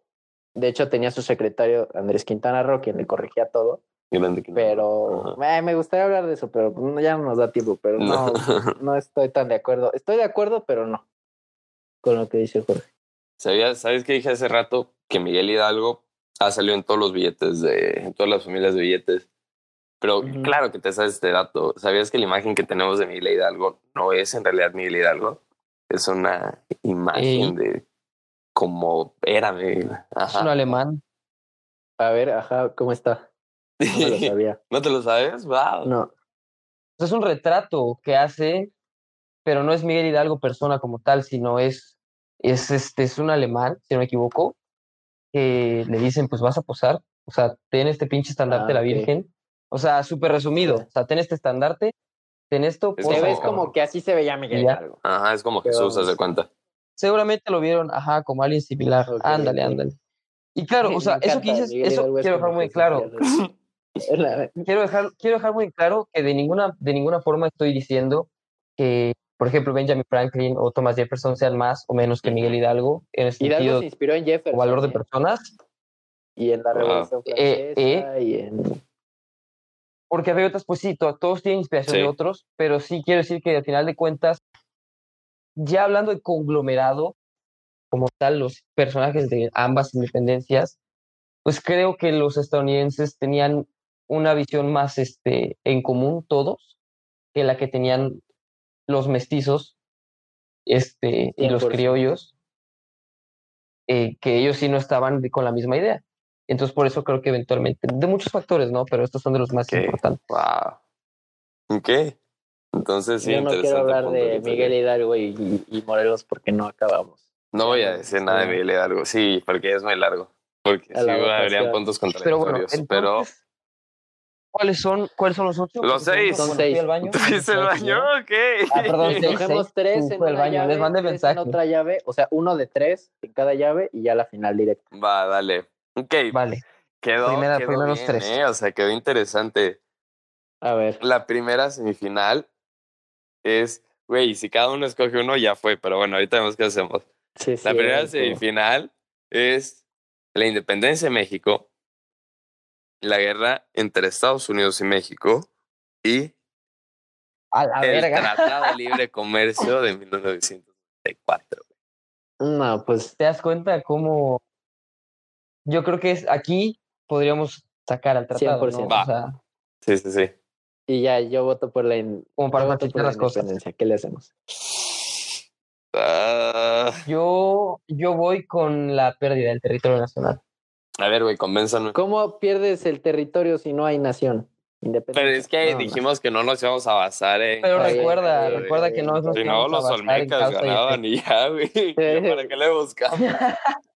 S3: De hecho, tenía su secretario Andrés Quintana Roo, quien le corregía todo,
S2: Grande
S3: pero eh, me gustaría hablar de eso, pero ya no nos da tiempo, pero no,
S2: No.
S3: no estoy tan de acuerdo. Estoy de acuerdo, pero no con lo que dice Jorge.
S2: ¿Sabías, ¿Sabes qué dije hace rato? Que Miguel Hidalgo ha salido en todos los billetes de, en todas las familias de billetes. Pero
S3: Ujú.
S2: claro que te sabes este dato. ¿Sabías que la imagen que tenemos de Miguel Hidalgo no es en realidad Miguel Hidalgo? Es una imagen de cómo era.
S1: Es un alemán.
S3: A ver, ajá, ¿cómo está? No me lo sabía.
S2: ¿No te lo sabes? Wow.
S3: No.
S1: Es un retrato que hace, pero no es Miguel Hidalgo persona como tal, sino es, es, este, es un alemán, si no me equivoco, que le dicen, pues vas a posar, o sea, ten este pinche estandarte de
S3: Ah,
S1: la. Virgen. O sea, súper resumido, o sea, ten este estandarte, ten esto,
S2: Es Posa,
S3: ves
S2: cabrón.
S3: como que así se veía Miguel. Hidalgo.
S2: Ajá, es como Jesús, haz de
S3: vamos.
S2: cuenta.
S1: Seguramente lo vieron, ajá, como alguien similar.
S3: Ok,
S1: ándale,
S3: ok.
S1: ándale. Y claro, o sea, eso que dices,
S3: Miguel
S1: eso quiero dejar muy claro. quiero dejar, quiero dejar muy claro que de ninguna, de ninguna forma estoy diciendo que, por ejemplo, Benjamin Franklin o Thomas Jefferson sean más o menos que Miguel. Hidalgo en el
S3: Hidalgo
S1: sentido
S3: se inspiró en Jefferson.
S1: o valor de
S3: ¿eh?
S1: personas,
S3: Y en la. Revolución
S1: Eh,
S3: Francesa y en...
S1: porque hay otras, pues sí, to- todos tienen inspiración de
S2: Sí.
S1: otros, pero sí quiero decir que al final de cuentas, ya hablando de conglomerado, como tal, los personajes de ambas independencias, pues creo que los estadounidenses tenían una visión más este, en común todos que la que tenían los mestizos este, y los
S3: 100%.
S1: criollos, eh, que ellos sí no estaban con la misma idea. Entonces, por eso creo que eventualmente, de muchos factores, ¿no? Pero estos son de los más importantes.
S2: Wow. Ok. Entonces, sí,
S3: Yo no quiero hablar de Miguel. Hidalgo y, y- y Morelos porque no acabamos.
S2: No voy a
S3: Ya,
S2: decir nada de. Miguel Hidalgo. Sí, porque es muy largo. Porque
S3: A
S2: sí
S3: la
S2: habrían puntos
S1: Pero bueno,
S2: contradictorios. Pero,
S1: entonces, ¿cuáles son, ¿cuáles son los ocho?
S2: los seis.
S3: Son
S1: bueno,
S3: seis.
S1: al baño,
S2: ¿tú fuiste al
S1: no
S2: baño? Ok.
S1: Ah, perdón, seis.
S3: tres en una
S1: baño, les mandé
S3: en
S1: mensaje.
S3: otra llave, o sea, uno de tres en cada llave y ya la final directa.
S2: Va, dale. Ok.
S1: Vale.
S2: Quedó,
S1: Primera-
S2: quedó
S1: primeros
S2: bien,
S1: tres.
S2: ¿eh? O sea, quedó interesante.
S3: A ver.
S2: La primera semifinal es, güey, si cada uno escoge uno, ya fue. Pero bueno, ahorita vemos qué hacemos.
S3: Sí, sí,
S2: La primera semifinal es la independencia de México, la guerra entre Estados Unidos y México y
S1: A la
S2: el
S1: verga.
S2: Tratado de Libre Comercio de 1994.
S3: No, pues
S1: ¿Te das cuenta cómo yo creo que es aquí podríamos sacar al tratado, ¿no?
S3: 100%.
S1: O sea,
S2: Sí, sí, sí.
S3: Y ya yo voto por la, in-
S1: como para
S3: yo voto por
S1: facilitar
S3: la
S1: las cosas.
S3: independencia. ¿Qué le hacemos?
S2: Ah,
S1: Yo, yo voy con la pérdida del territorio nacional.
S2: a ver, güey, convénzame.
S3: ¿Cómo pierdes el territorio si no hay nación? Independencia.
S2: Pero es que
S3: No, no.
S2: dijimos que no nos íbamos a basar en...
S1: Pero recuerda, recuerda que no nos
S2: Si no, los Olmecas
S1: causa y
S2: ganaban y ya, güey. ¿Ya ¿Para qué le buscamos?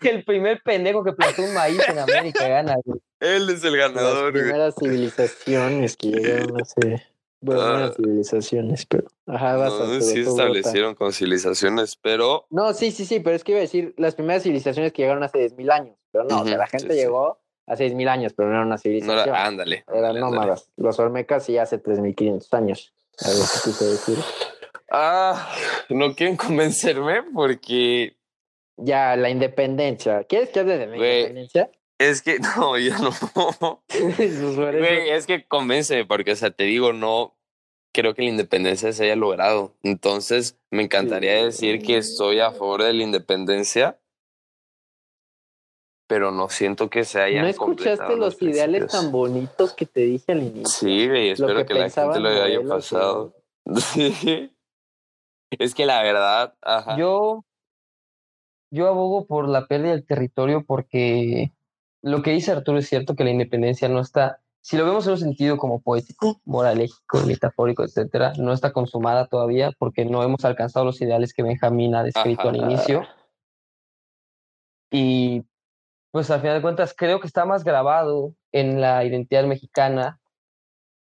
S1: El primer pendejo que plantó un maíz en América gana, güey.
S2: Él es el
S3: Las
S2: ganador, güey.
S3: primeras civilizaciones que llegaron hace. Bueno, no eran
S2: Ah.
S3: civilizaciones, pero. Ajá, vas a
S2: No, sí establecieron conciliaciones, pero
S3: No, sí, sí, sí, pero es que iba a decir las primeras civilizaciones que llegaron hace 10.000 años. Pero no, o sea, la gente
S2: sí.
S3: llegó hace 10.000 años, pero no era una
S2: no
S3: civilización.
S2: era, ándale.
S3: Eran nómadas. Los Olmecas sí hace 3.500 años. A ver qué quise decir.
S2: Ah, no quieren convencerme porque
S3: Ya, la independencia. ¿Quieres que hable de la
S2: Güey.
S3: independencia?
S2: es que no, yo no.
S3: Pues
S2: Güey, es que convénceme, porque, o sea, te digo, no creo que la independencia se haya logrado. Entonces, me encantaría decir que estoy a favor de la independencia, pero no siento que se haya
S3: ¿No escuchaste los ideales tan bonitos que te dije al inicio?
S2: Sí, güey, espero
S3: que
S2: que, la gente lo haya pasado. Sí. Es que la verdad, ajá.
S1: Yo, yo abogo por la pérdida del territorio porque lo que dice Arturo es cierto que la independencia no está, si lo vemos en un sentido como poético, moralístico, metafórico, etcétera, no está consumada todavía porque no hemos alcanzado los ideales que Benjamín ha descrito
S2: Ajá.
S1: al inicio. Y pues al final de cuentas creo que está más grabado en la identidad mexicana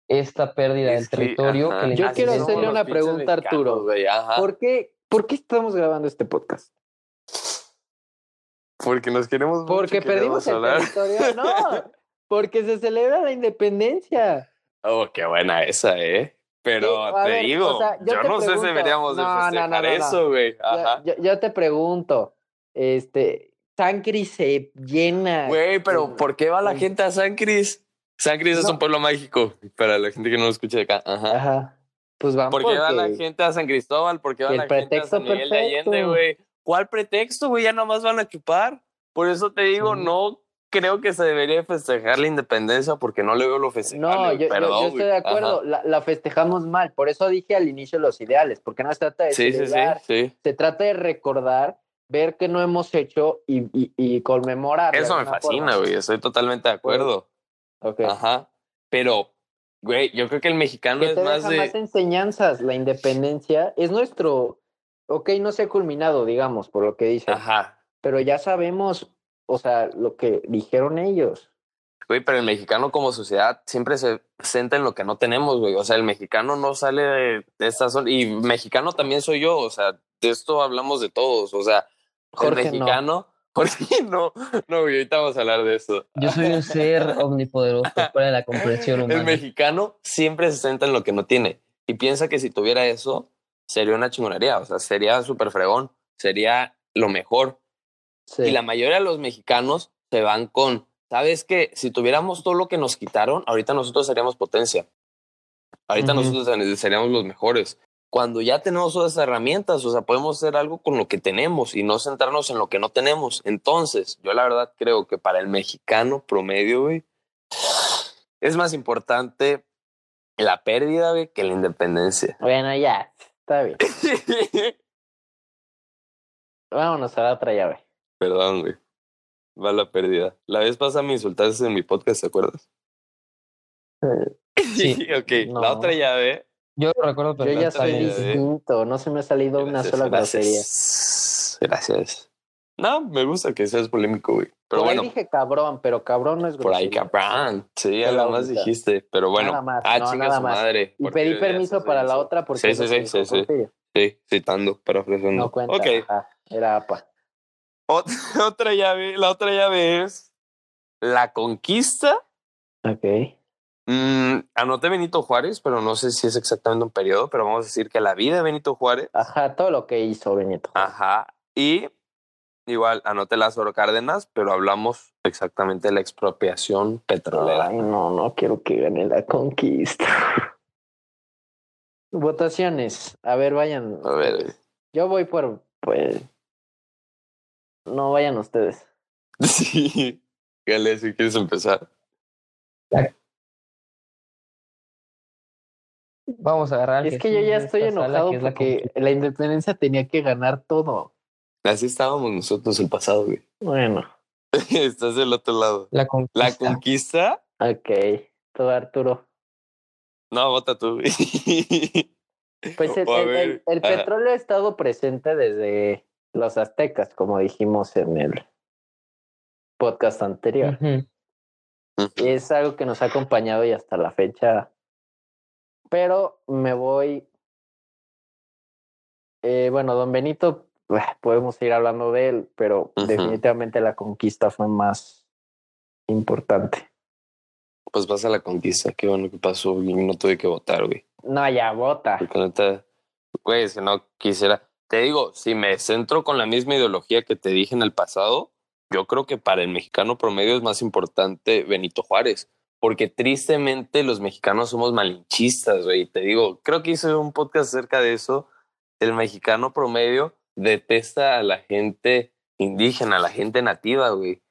S1: esta pérdida del
S2: Es que,
S1: territorio
S2: ajá,
S1: que
S3: Yo quiero hacerle una pregunta,
S2: mexicanos,
S3: Arturo. ¿Por qué, ¿Por qué estamos grabando este podcast?
S2: Porque nos queremos mucho,
S3: Porque perdimos
S2: queremos
S3: el territorio. No, porque se celebra la independencia.
S2: Oh, qué buena esa, ¿eh? Pero
S3: Sí,
S2: te
S3: ver,
S2: digo,
S3: o sea, yo
S2: yo,
S3: te
S2: no sé si deberíamos de
S3: No, no, no,
S2: festejar
S3: no, no.
S2: eso, güey.
S3: Yo,
S2: Ajá.
S3: yo- yo te pregunto, este, Sancri se llena.
S2: Güey, pero ¿por qué va la gente a San Cris? San Cris es un pueblo mágico para la gente que no lo escucha de acá. Ajá.
S3: Ajá. Pues vamos.
S2: ¿Por qué va la gente a San Cristóbal? ¿Por qué va la gente a San Miguel de
S3: perfecto.
S2: Allende, güey? ¿Cuál pretexto, güey? Ya nomás van a chupar. Por eso te digo, no creo que se debería festejar la independencia porque no le veo lo festejable.
S3: No, yo, yo-
S2: Perdón,
S3: yo estoy de acuerdo, la, la festejamos mal, por eso dije al inicio los ideales, porque no se trata de
S2: Sí, sí, sí,
S3: celebrar,
S2: sí.
S3: se trata de recordar, ver que no hemos hecho y, y, y conmemorar.
S2: Eso me fascina, güey. Estoy totalmente de acuerdo.
S3: Ok.
S2: Ajá. Pero, güey, yo creo que el mexicano es
S3: te
S2: más
S3: deja
S2: de.
S3: más enseñanzas, la independencia es nuestro, ok, no se ha culminado, digamos, por lo que dicen,
S2: Ajá.
S3: pero ya sabemos, o sea, lo que dijeron ellos.
S2: Güey, pero el mexicano como sociedad siempre se centra en lo que no tenemos, güey. O sea, el mexicano no sale de, de esta zona. Y mexicano también soy yo. O sea, de esto hablamos de todos. O sea,
S3: Jorge,
S2: el
S3: no.
S2: mexicano. Jorge, no. No, güey, ahorita vamos a hablar de eso.
S1: Yo soy un ser omnipoderoso fuera de la comprensión
S2: El
S1: humana.
S2: mexicano siempre se centra en lo que no tiene. Y piensa que si tuviera eso, sería una chingonería. O sea, sería súper fregón. Sería lo mejor.
S3: Sí.
S2: Y la mayoría de los mexicanos se van con, ¿sabes qué? Si tuviéramos todo lo que nos quitaron, ahorita nosotros seríamos potencia. Ahorita nosotros ser- seríamos los mejores. Cuando ya tenemos todas esas herramientas, o sea, podemos hacer algo con lo que tenemos y no centrarnos en lo que no tenemos. Entonces, yo la verdad creo que para el mexicano promedio, güey, es más importante la pérdida, güey, que la independencia.
S3: Bueno, ya, está bien. Vámonos a la otra llave.
S2: Perdón, güey. Va la pérdida. La vez pasada me insultaste en mi podcast, ¿te acuerdas?
S1: Sí.
S2: ok,
S3: No.
S2: la otra llave.
S1: Yo lo recuerdo
S3: Yo ya soy distinto, no se me ha salido una sola grosería.
S2: gracias. No, me gusta que seas polémico, güey. Pero
S3: por
S2: bueno,
S3: ahí dije cabrón, pero cabrón no es
S2: por ahí, cabrón. Sí, algo más dijiste. Pero bueno,
S3: Nada más,
S2: ah,
S3: no, nada
S2: su
S3: más.
S2: madre.
S3: Y
S2: ¿por
S3: pedí permiso para la otra porque
S2: Sí, sí, sí, sí, sí. Sí, citando, parafraseando.
S3: No cuenta.
S2: Ok,
S3: ajá, era APA.
S2: Ot- otra llave. La otra llave es la conquista
S3: Ok.
S2: Mm, anoté Benito Juárez, pero no sé si es exactamente un periodo, pero vamos a decir que la vida de Benito Juárez.
S3: Ajá, todo lo que hizo Benito.
S2: Ajá. Y igual anoté Lázaro Cárdenas, pero hablamos exactamente de la expropiación petrolera.
S3: Ay, no, no quiero que gane la conquista. Votaciones. A ver, vayan.
S2: A ver.
S3: Yo voy por, pues. No vayan ustedes.
S2: Sí. Gale, si quieres empezar.
S1: Vamos a agarrar.
S3: Es que yo ya estoy
S1: sala,
S3: enojado
S1: que es la
S3: porque la independencia tenía que ganar todo.
S2: Así estábamos nosotros el pasado, güey.
S3: Bueno,
S2: Estás del otro lado.
S1: La conquista.
S2: La conquista.
S3: ok. Todo Arturo.
S2: No, vota tú, güey.
S3: Pues el, petróleo ha estado presente desde los aztecas, como dijimos en el podcast anterior. Es algo que nos ha acompañado y hasta la fecha. Pero me voy. Eh, bueno, don Benito, podemos ir hablando de él, pero
S2: Ujú.
S3: definitivamente la conquista fue más importante.
S2: Pues pasa la conquista. Qué bueno que pasó no tuve que votar, güey.
S3: No, ya vota.
S2: Porque neta, Güey, si no quisiera. Te digo, si me centro con la misma ideología que te dije en el pasado, yo creo que para el mexicano promedio es más importante Benito Juárez, porque tristemente los mexicanos somos malinchistas, güey. Te digo, creo que hice un podcast acerca de eso. El mexicano promedio detesta a la gente indígena, a la gente nativa, güey.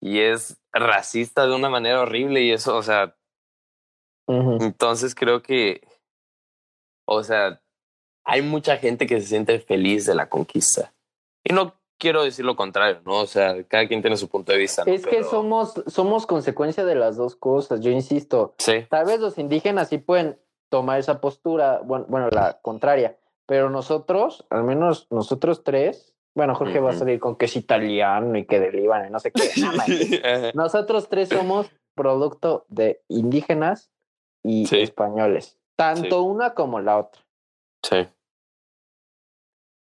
S2: Y es racista de una manera horrible y eso, o sea, entonces creo que, o sea, hay mucha gente que se siente feliz de la conquista. Y no quiero decir lo contrario, ¿no? O sea, cada quien tiene su punto de vista. ¿no?
S3: Es que somos, somos consecuencia de las dos cosas, yo insisto.
S2: Sí,
S3: Tal vez los indígenas sí pueden tomar esa postura, bueno, bueno, la contraria, pero nosotros, al menos nosotros tres, bueno, Jorge va a salir con que es italiano y que de Líbano y no sé qué. manches. Nosotros tres somos producto de indígenas y
S2: Sí.
S3: españoles, tanto
S2: Sí.
S3: una como la otra.
S2: sí.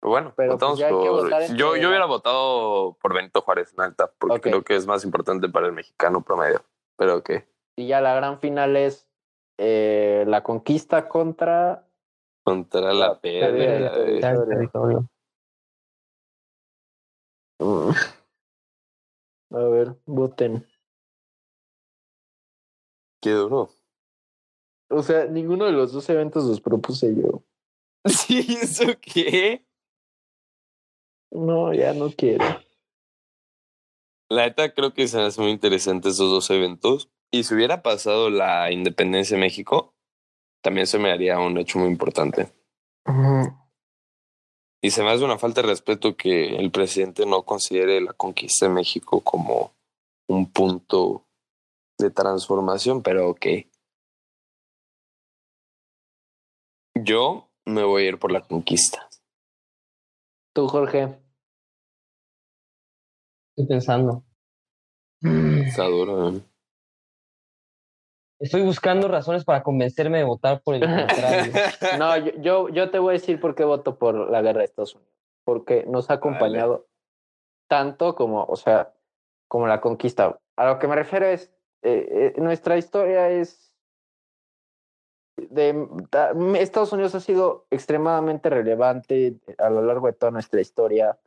S2: Pero bueno,
S3: Pero,
S2: votamos
S3: pues, hay que
S2: por... yo, yo hubiera votado por Benito Juárez en alta, porque
S3: Ok.
S2: creo que es más importante para el mexicano promedio. Pero que
S3: Y ya la gran final es eh, la conquista contra
S2: contra la
S1: territorio.
S3: Mm. A ver, voten.
S2: Qué duro.
S3: O sea, ninguno de los dos eventos los propuse yo.
S2: Sí, ¿eso qué?
S3: No, ya no quiero.
S2: La neta creo que se muy interesante esos dos eventos. Y si hubiera pasado la independencia de México, también se me haría un hecho muy importante. Y se me hace una falta de respeto que el presidente no considere la conquista de México como un punto de transformación, pero ok. Yo me voy a ir por la conquista.
S3: Tú, Jorge.
S1: Estoy pensando.
S2: Está duro. ¿eh?
S1: Estoy buscando razones para convencerme de votar por el contrario.
S3: No, yo, yo, yo te voy a decir por qué voto por la guerra de Estados Unidos. Porque nos ha acompañado tanto como, o sea, como la conquista. A lo que me refiero es, eh, eh, nuestra historia es de ta- Estados Unidos ha sido extremadamente relevante a lo largo de toda nuestra historia.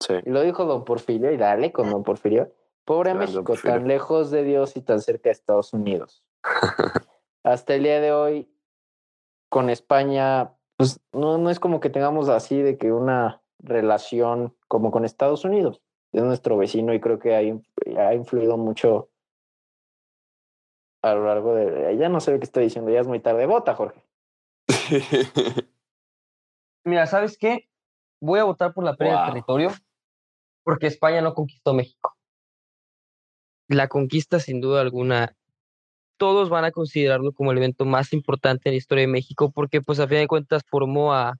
S2: Sí.
S3: Y lo dijo don Porfirio, y dale con don Porfirio. Pobre México,
S2: Porfirio.
S3: tan lejos de Dios y tan cerca de Estados Unidos. Hasta el día de hoy, con España, pues no, no es como que tengamos así de que una relación como con Estados Unidos. Es nuestro vecino y creo que ha, ha influido mucho a lo largo de... Ya no sé lo que estoy diciendo, ya es muy tarde. Vota, Jorge.
S1: Mira, ¿sabes qué? Voy a votar por la pérdida
S2: Wow.
S1: del territorio porque España no conquistó México. La conquista, sin duda alguna, todos van a considerarlo como el evento más importante en la historia de México porque, pues, a fin de cuentas, formó a,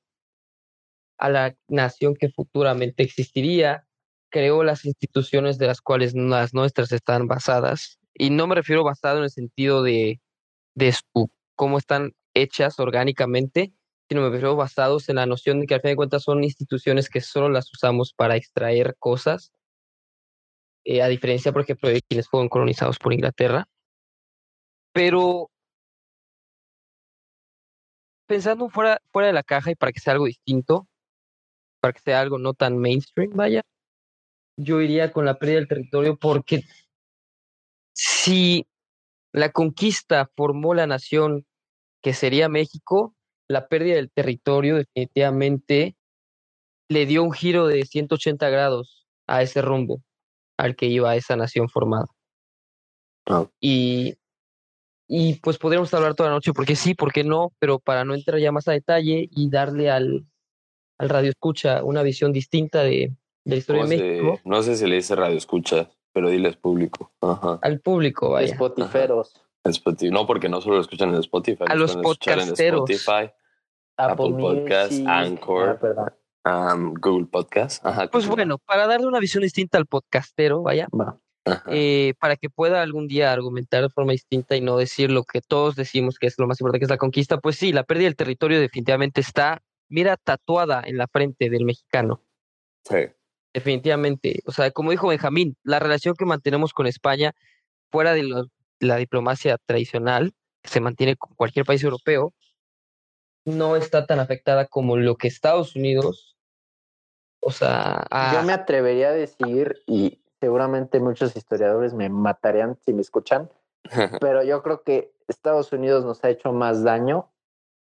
S1: a la nación que futuramente existiría, creó las instituciones de las cuales las nuestras están basadas. Y no me refiero basado en el sentido de, de su, cómo están hechas orgánicamente, sino me refiero basados en la noción de que al fin de cuentas son instituciones que solo las usamos para extraer cosas, eh, a diferencia, por ejemplo, de quienes fueron colonizados por Inglaterra. Pero pensando fuera, fuera de la caja y para que sea algo distinto, para que sea algo no tan mainstream, vaya, yo iría con la pérdida del territorio porque si la conquista formó la nación que sería México, la pérdida del territorio definitivamente le dio un giro de 180 grados a ese rumbo al que iba esa nación formada. Y, y pues podríamos hablar toda la noche, porque sí, porque no, pero para no entrar ya más a detalle y darle al, al radio escucha una visión distinta de, de la historia de
S2: ¿Cómo se-
S1: México,
S2: no sé si le dice radio escucha, pero diles público. Ajá.
S1: al público, vaya.
S3: Spotiferos,
S2: Spotify. No, porque no solo lo escuchan en Spotify.
S1: A
S2: lo
S1: los
S2: en
S1: podcasteros.
S2: Spotify, Apple Podcast,
S3: Music.
S2: Anchor.
S3: Ah,
S2: um, Google Podcast. Ajá.
S1: Pues bueno, para darle una visión distinta al podcastero, vaya,
S3: Va.
S1: Eh, para que pueda algún día argumentar de forma distinta y no decir lo que todos decimos que es lo más importante, que es la conquista, pues sí, la pérdida del territorio definitivamente está, mira, tatuada en la frente del mexicano,
S2: Sí.
S1: definitivamente. O sea, como dijo Benjamín, la relación que mantenemos con España, fuera de lo- la diplomacia tradicional, que se mantiene con cualquier país europeo, no está tan afectada como lo que Estados Unidos. O sea,
S3: yo me atrevería a decir, y seguramente muchos historiadores me matarían si me escuchan, pero yo creo que Estados Unidos nos ha hecho más daño,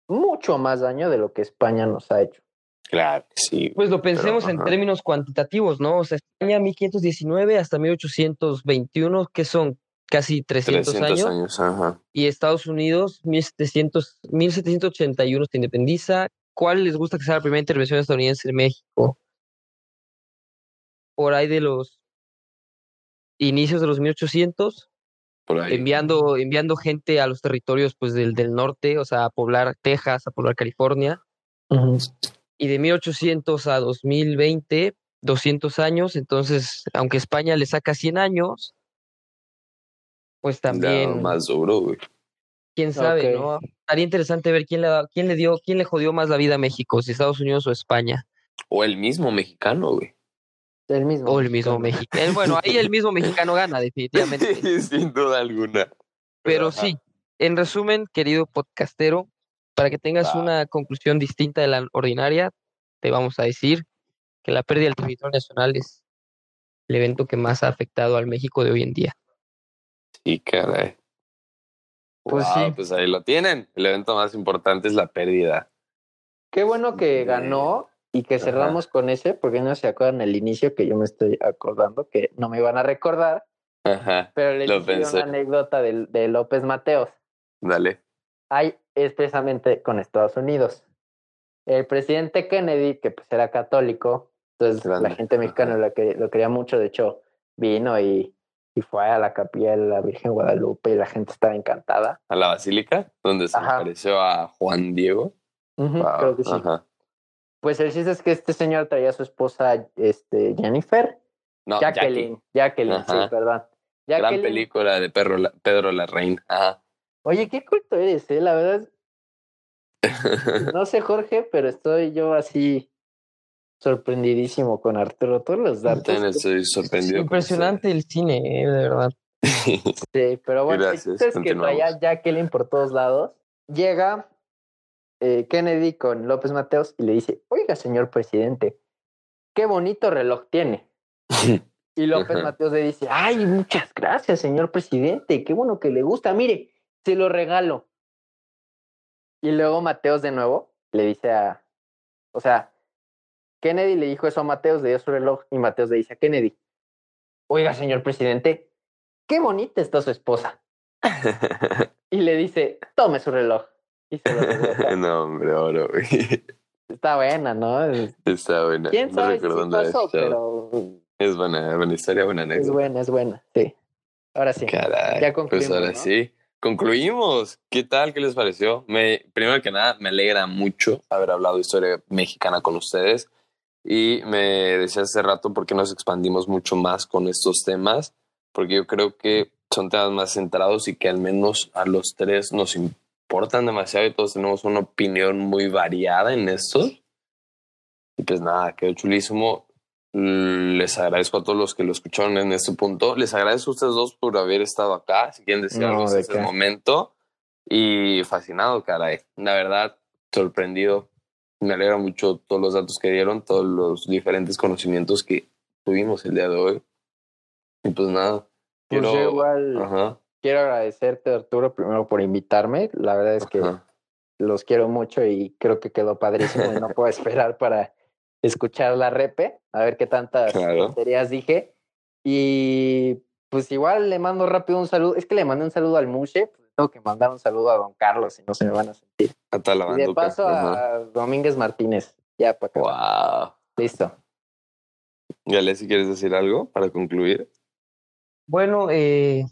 S3: mucho más daño de lo que España nos ha hecho.
S2: Claro, sí.
S1: Pues lo pensemos en términos cuantitativos, ¿no? O sea, España 1519 hasta 1821, que son casi 300,
S2: 300 años. ajá.
S1: Y Estados Unidos 1700, 1781 se independiza. ¿Cuál les gusta que sea la primera intervención estadounidense en México? Por ahí de los inicios de los 1800.
S2: Por ahí.
S1: Enviando, enviando gente a los territorios pues del, del norte, o sea, a poblar Texas, a poblar California. Y de 1800 a 2020, 200 años. Entonces, aunque España le saca 100 años, pues también.
S2: más duro, güey.
S1: Quién sabe, ¿no? Estaría interesante ver quién le, quién le dio, quién le jodió más la vida a México, si Estados Unidos o España.
S2: O el mismo mexicano, güey.
S3: El mismo.
S1: O el mismo mexicano. Bueno, ahí el mismo mexicano gana, definitivamente.
S2: Sin duda alguna.
S1: Pero sí, en resumen, querido podcastero, para que tengas una conclusión distinta de la ordinaria, te vamos a decir que la pérdida del territorio nacional es el evento que más ha afectado al México de hoy en día.
S2: Sí, caray.
S1: Pues
S2: Wow,
S1: sí.
S2: Pues ahí lo tienen. El evento más importante es la pérdida.
S3: Qué bueno que ganó y que
S2: Ajá.
S3: cerramos con ese, porque no se acuerdan el inicio que yo me estoy acordando, que no me iban a recordar,
S2: Ajá.
S3: pero
S2: pensé.
S3: una anécdota de, de López Mateos.
S2: Dale.
S3: Hay expresamente con Estados Unidos. El presidente Kennedy, que pues era católico, entonces
S2: Grande.
S3: la gente mexicana lo, que, lo quería mucho, de hecho vino y, y fue a la capilla de la Virgen Guadalupe y la gente estaba encantada.
S2: A la basílica, donde se le
S3: Ajá.
S2: apareció a Juan Diego. Wow,
S3: creo que sí.
S2: Ajá.
S3: Pues el chiste es que este señor traía a su esposa este, Jennifer,
S2: No,
S3: Jacqueline,
S2: Jackie.
S3: Jacqueline, sí, perdón.
S2: Gran
S3: Jacqueline,
S2: película de Pedro, La- Pedro Larraín. Ajá.
S3: Oye, qué culto eres, eh, la verdad. No sé, Jorge, pero estoy yo así sorprendidísimo con Arturo. Todos los datos.
S2: También estoy sorprendido.
S1: Impresionante el cine, eh, de verdad.
S3: Sí, pero bueno,
S2: Gracias,
S3: es que traía Jacqueline por todos lados. Llega eh, Kennedy con López Mateos y le dice, oiga, señor presidente, qué bonito reloj tiene. Y López
S2: Ajá.
S3: Mateos le dice, ay, muchas gracias, señor presidente, qué bueno que le gusta, mire, se lo regalo. Y luego Mateos de nuevo le dice a, o sea, Kennedy le dijo eso a Mateos, le dio su reloj y Mateos le dice a Kennedy, oiga, señor presidente, qué bonita está su esposa. Y le dice, tome su reloj. Y se lo regresa.
S2: no, hombre, oro, güey.
S3: Está buena, ¿no?
S2: Está buena.
S3: ¿Quién
S2: No
S3: sabe si pasó? Pero
S2: Es buena, buena historia, buena
S3: es
S2: anécdota.
S3: buena, es buena, sí. Ahora sí.
S2: Caray.
S3: Ya
S2: Pues
S3: concluimos,
S2: ahora
S3: ¿no?
S2: sí. Concluimos. ¿Qué tal? ¿Qué les pareció? Me, primero que nada, me alegra mucho haber hablado de historia mexicana con ustedes. Y me decía hace rato por qué nos expandimos mucho más con estos temas, porque yo creo que son temas más centrados y que al menos a los tres nos importan demasiado y todos tenemos una opinión muy variada en esto. Y pues nada, quedó chulísimo. Les agradezco a todos los que lo escucharon en este punto. Les agradezco a ustedes dos por haber estado acá. Si quieren decir
S3: No,
S2: algo,
S3: ¿de
S2: este
S3: qué?
S2: momento. Y fascinado, caray. La verdad, sorprendido. Me alegra mucho todos los datos que dieron, todos los diferentes conocimientos que tuvimos el día de hoy. Y pues nada.
S3: Pues
S2: Quiero,
S3: yo igual
S2: Ajá,
S3: quiero agradecerte, Arturo, primero por invitarme. La verdad es que
S2: ajá.
S3: los quiero mucho y creo que quedó padrísimo y no puedo esperar para escuchar la repe, a ver qué tantas
S2: Claro.
S3: tonterías dije. Y pues igual le mando rápido un saludo. Es que le mandé un saludo al Mushe, pues tengo que mandar un saludo a don Carlos, si no se me van a sentir.
S2: Hasta la
S3: Y de paso
S2: Ajá.
S3: a Domínguez Martínez. Ya para acá.
S2: Wow.
S3: Listo.
S2: Gale, si quieres decir algo para concluir.
S1: Bueno, eh,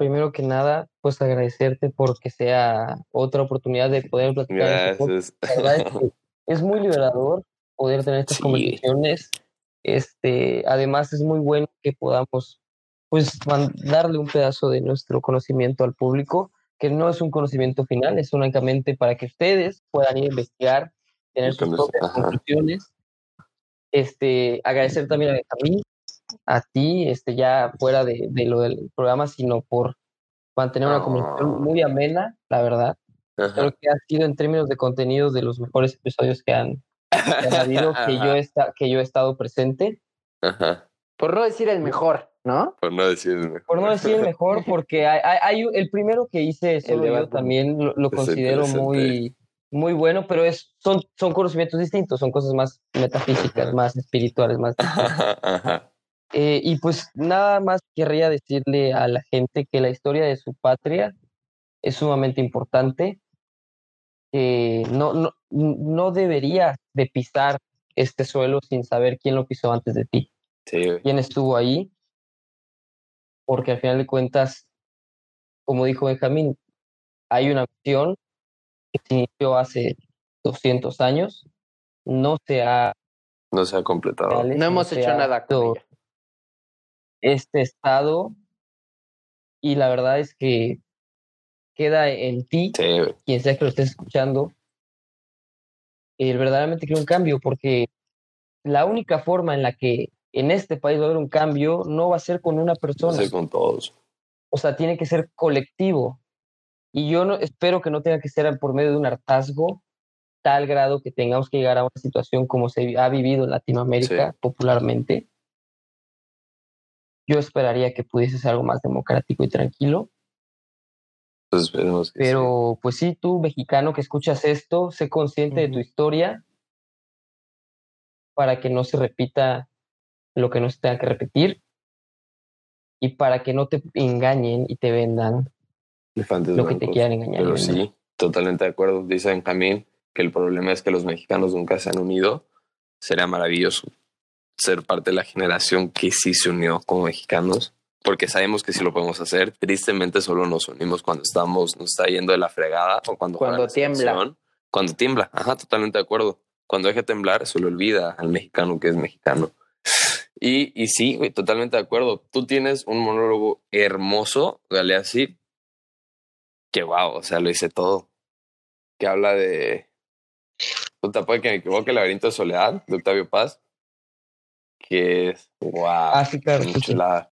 S1: primero que nada, pues agradecerte porque sea otra oportunidad de poder platicar.
S2: Gracias.
S1: La verdad es que es muy liberador poder tener estas
S2: Sí.
S1: conversaciones. Este, además es muy bueno que podamos pues darle un pedazo de nuestro conocimiento al público, que no es un conocimiento final, es únicamente para que ustedes puedan ir a investigar, tener sus propias conclusiones. Este, agradecer también a Benjamín, a ti, este, ya fuera de, de lo del programa, sino por mantener una conversación
S2: Ah.
S1: muy amena, la verdad.
S2: Ajá.
S1: creo que ha sido en términos de contenidos de los mejores episodios que han, que han habido, que yo, esta- que yo he estado presente.
S2: Ajá.
S3: Por no decir el mejor, ¿no?
S2: Por no decir el mejor.
S1: Por no decir el mejor, porque hay, hay- hay el primero que hice solo yo también lo, lo considero muy, muy bueno, pero es, son, son conocimientos distintos, son cosas más metafísicas,
S2: Ajá.
S1: más espirituales, más...
S2: Ajá, ajá.
S1: Eh, y pues nada más querría decirle a la gente que la historia de su patria es sumamente importante, que no, no, no deberías de pisar este suelo sin saber quién lo pisó antes de ti,
S2: Sí,
S1: quién estuvo ahí, porque al final de cuentas, como dijo Benjamín, hay una misión que se inició hace 200 años, no se ha
S2: no se ha completado.
S1: reales,
S3: No hemos
S1: se
S3: hecho nada con ella.
S1: Este estado y la verdad es que queda en ti,
S2: Sí,
S1: quien sea que lo estés escuchando, el verdaderamente quiere un cambio, porque la única forma en la que en este país va a haber un cambio no va a ser con una persona,
S2: sé con todos.
S1: o sea, tiene que ser colectivo. Y yo no espero que no tenga que ser por medio de un hartazgo tal grado que tengamos que llegar a una situación como se ha vivido en Latinoamérica
S2: Sí.
S1: popularmente. Yo esperaría que pudiese ser algo más democrático y tranquilo.
S2: Pues esperemos que sí.
S1: Pero pues sí, tú, mexicano que escuchas esto, sé consciente de tu historia para que no se repita lo que no se tenga que repetir y para que no te engañen y te vendan
S2: Elefantes
S1: lo que te quieran engañar.
S2: Pero sí, totalmente de acuerdo. Dice Benjamín que el problema es que los mexicanos nunca se han unido. Sería maravilloso ser parte de la generación que sí se unió como mexicanos, porque sabemos que sí lo podemos hacer. Tristemente solo nos unimos cuando estamos, nos está yendo de la fregada o cuando
S3: Cuando
S2: la
S3: tiembla.
S2: Cuando tiembla, ajá, totalmente de acuerdo. Cuando deje temblar, se le olvida al mexicano que es mexicano. Y, y sí, güey, totalmente de acuerdo. Tú tienes un monólogo hermoso, Galeazzi, que wow, o sea, lo hice todo. Que habla de. Puta, puede que me equivoque, El laberinto de soledad, de Octavio Paz. Que es. Wow.
S1: Ah, sí, claro.
S2: Qué
S1: sí, sí.
S2: chulada.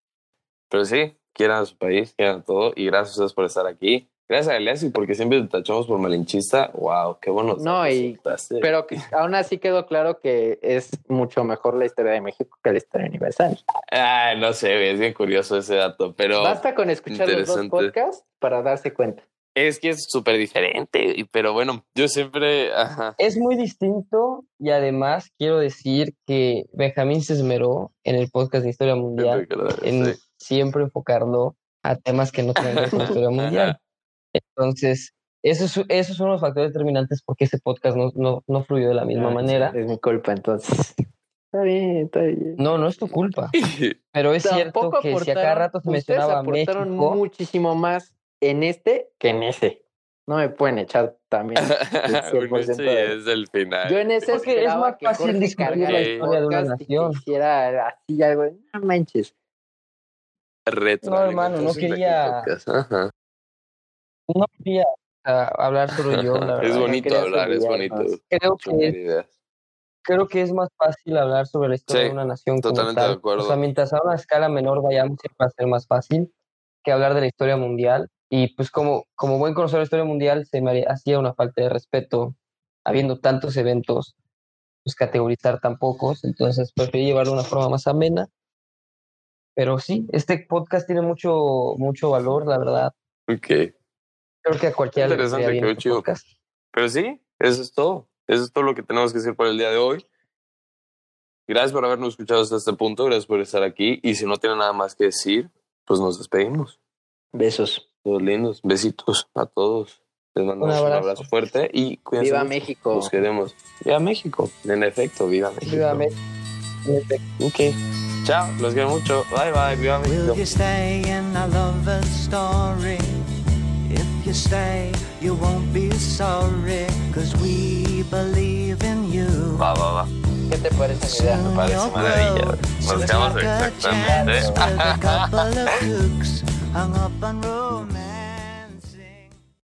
S2: Pero sí, quieran a su país, quieran todo. Y gracias a ustedes por estar aquí. Gracias a porque siempre te tachamos por malinchista. Wow, qué bueno.
S3: No, y- Pero que- aún así quedó claro que es mucho mejor la historia de México que la historia universal.
S2: Ah, no sé, es bien curioso ese dato. Pero.
S3: Basta con escuchar los dos podcasts para darse cuenta.
S2: Es que es súper diferente, y- pero bueno, yo siempre, ajá,
S1: Es muy distinto y además quiero decir que Benjamín se esmeró en el podcast de Historia Mundial en
S2: sí.
S1: siempre enfocarlo a temas que no tienen que ver con la historia mundial.
S2: Ajá.
S1: Entonces, esos, esos son los factores determinantes porque ese podcast no, no, no fluyó de la misma
S3: Ah,
S1: manera.
S3: Es mi culpa, entonces. Está bien, está bien.
S1: No, no es tu culpa, pero es cierto
S3: Tampoco
S1: que si a cada
S3: aportaron-
S1: rato se
S3: ustedes
S1: mencionaba
S3: aportaron
S1: México,
S3: muchísimo más en este que en ese. No me pueden echar también. el 100%
S2: Bueno, sí,
S3: de-
S2: es el final.
S3: Yo en ese
S1: Porque es más
S3: que
S1: fácil
S3: Jorge
S1: discutir
S3: cargara
S2: la
S1: historia de una nación.
S3: hiciera así algo. de, No manches.
S2: Retroalimentación
S1: No, hermano, no quería-.
S2: Ajá.
S1: no quería ah, hablar solo yo, la
S2: Es
S1: verdad.
S2: bonito
S3: quería
S2: hablar, es bonito.
S1: Creo que, creo que es más fácil hablar sobre la historia
S2: Sí,
S1: de una nación como
S2: totalmente
S1: tal.
S2: de acuerdo.
S1: O sea, mientras a una escala menor vayamos, siempre va a ser más fácil que hablar de la historia mundial. Y pues como, como buen conocedor de la historia mundial, se me hacía una falta de respeto, habiendo tantos eventos, pues categorizar tan pocos. Entonces preferí llevarlo de una forma más amena. Pero sí, este podcast tiene mucho, mucho valor, la verdad.
S2: Ok.
S1: Creo que a cualquiera le
S2: Interesante,
S1: bien este
S2: chido.
S1: podcast.
S2: Pero sí, eso es todo. Eso es todo lo que tenemos que decir por el día de hoy. Gracias por habernos escuchado hasta este punto. Gracias por estar aquí. Y si no tienen nada más que decir, pues nos despedimos.
S3: Besos.
S2: Todos lindos. Besitos a todos. Les mandamos un abrazo,
S1: abrazo.
S2: fuerte y cuídense.
S3: Viva. México.
S2: Los queremos. Viva México. En efecto, viva México.
S1: Viva México.
S2: Ok. Chao. Los quiero mucho. Bye bye. Viva México.
S4: Will you stay in a lover's story? If you stay, you won't be sorry, cause we believe in you.
S2: Va, va, va.
S3: ¿Qué te parece mi idea?
S4: Soon
S2: parece maravilla. Nos quedamos exactamente.
S4: hung up on romance.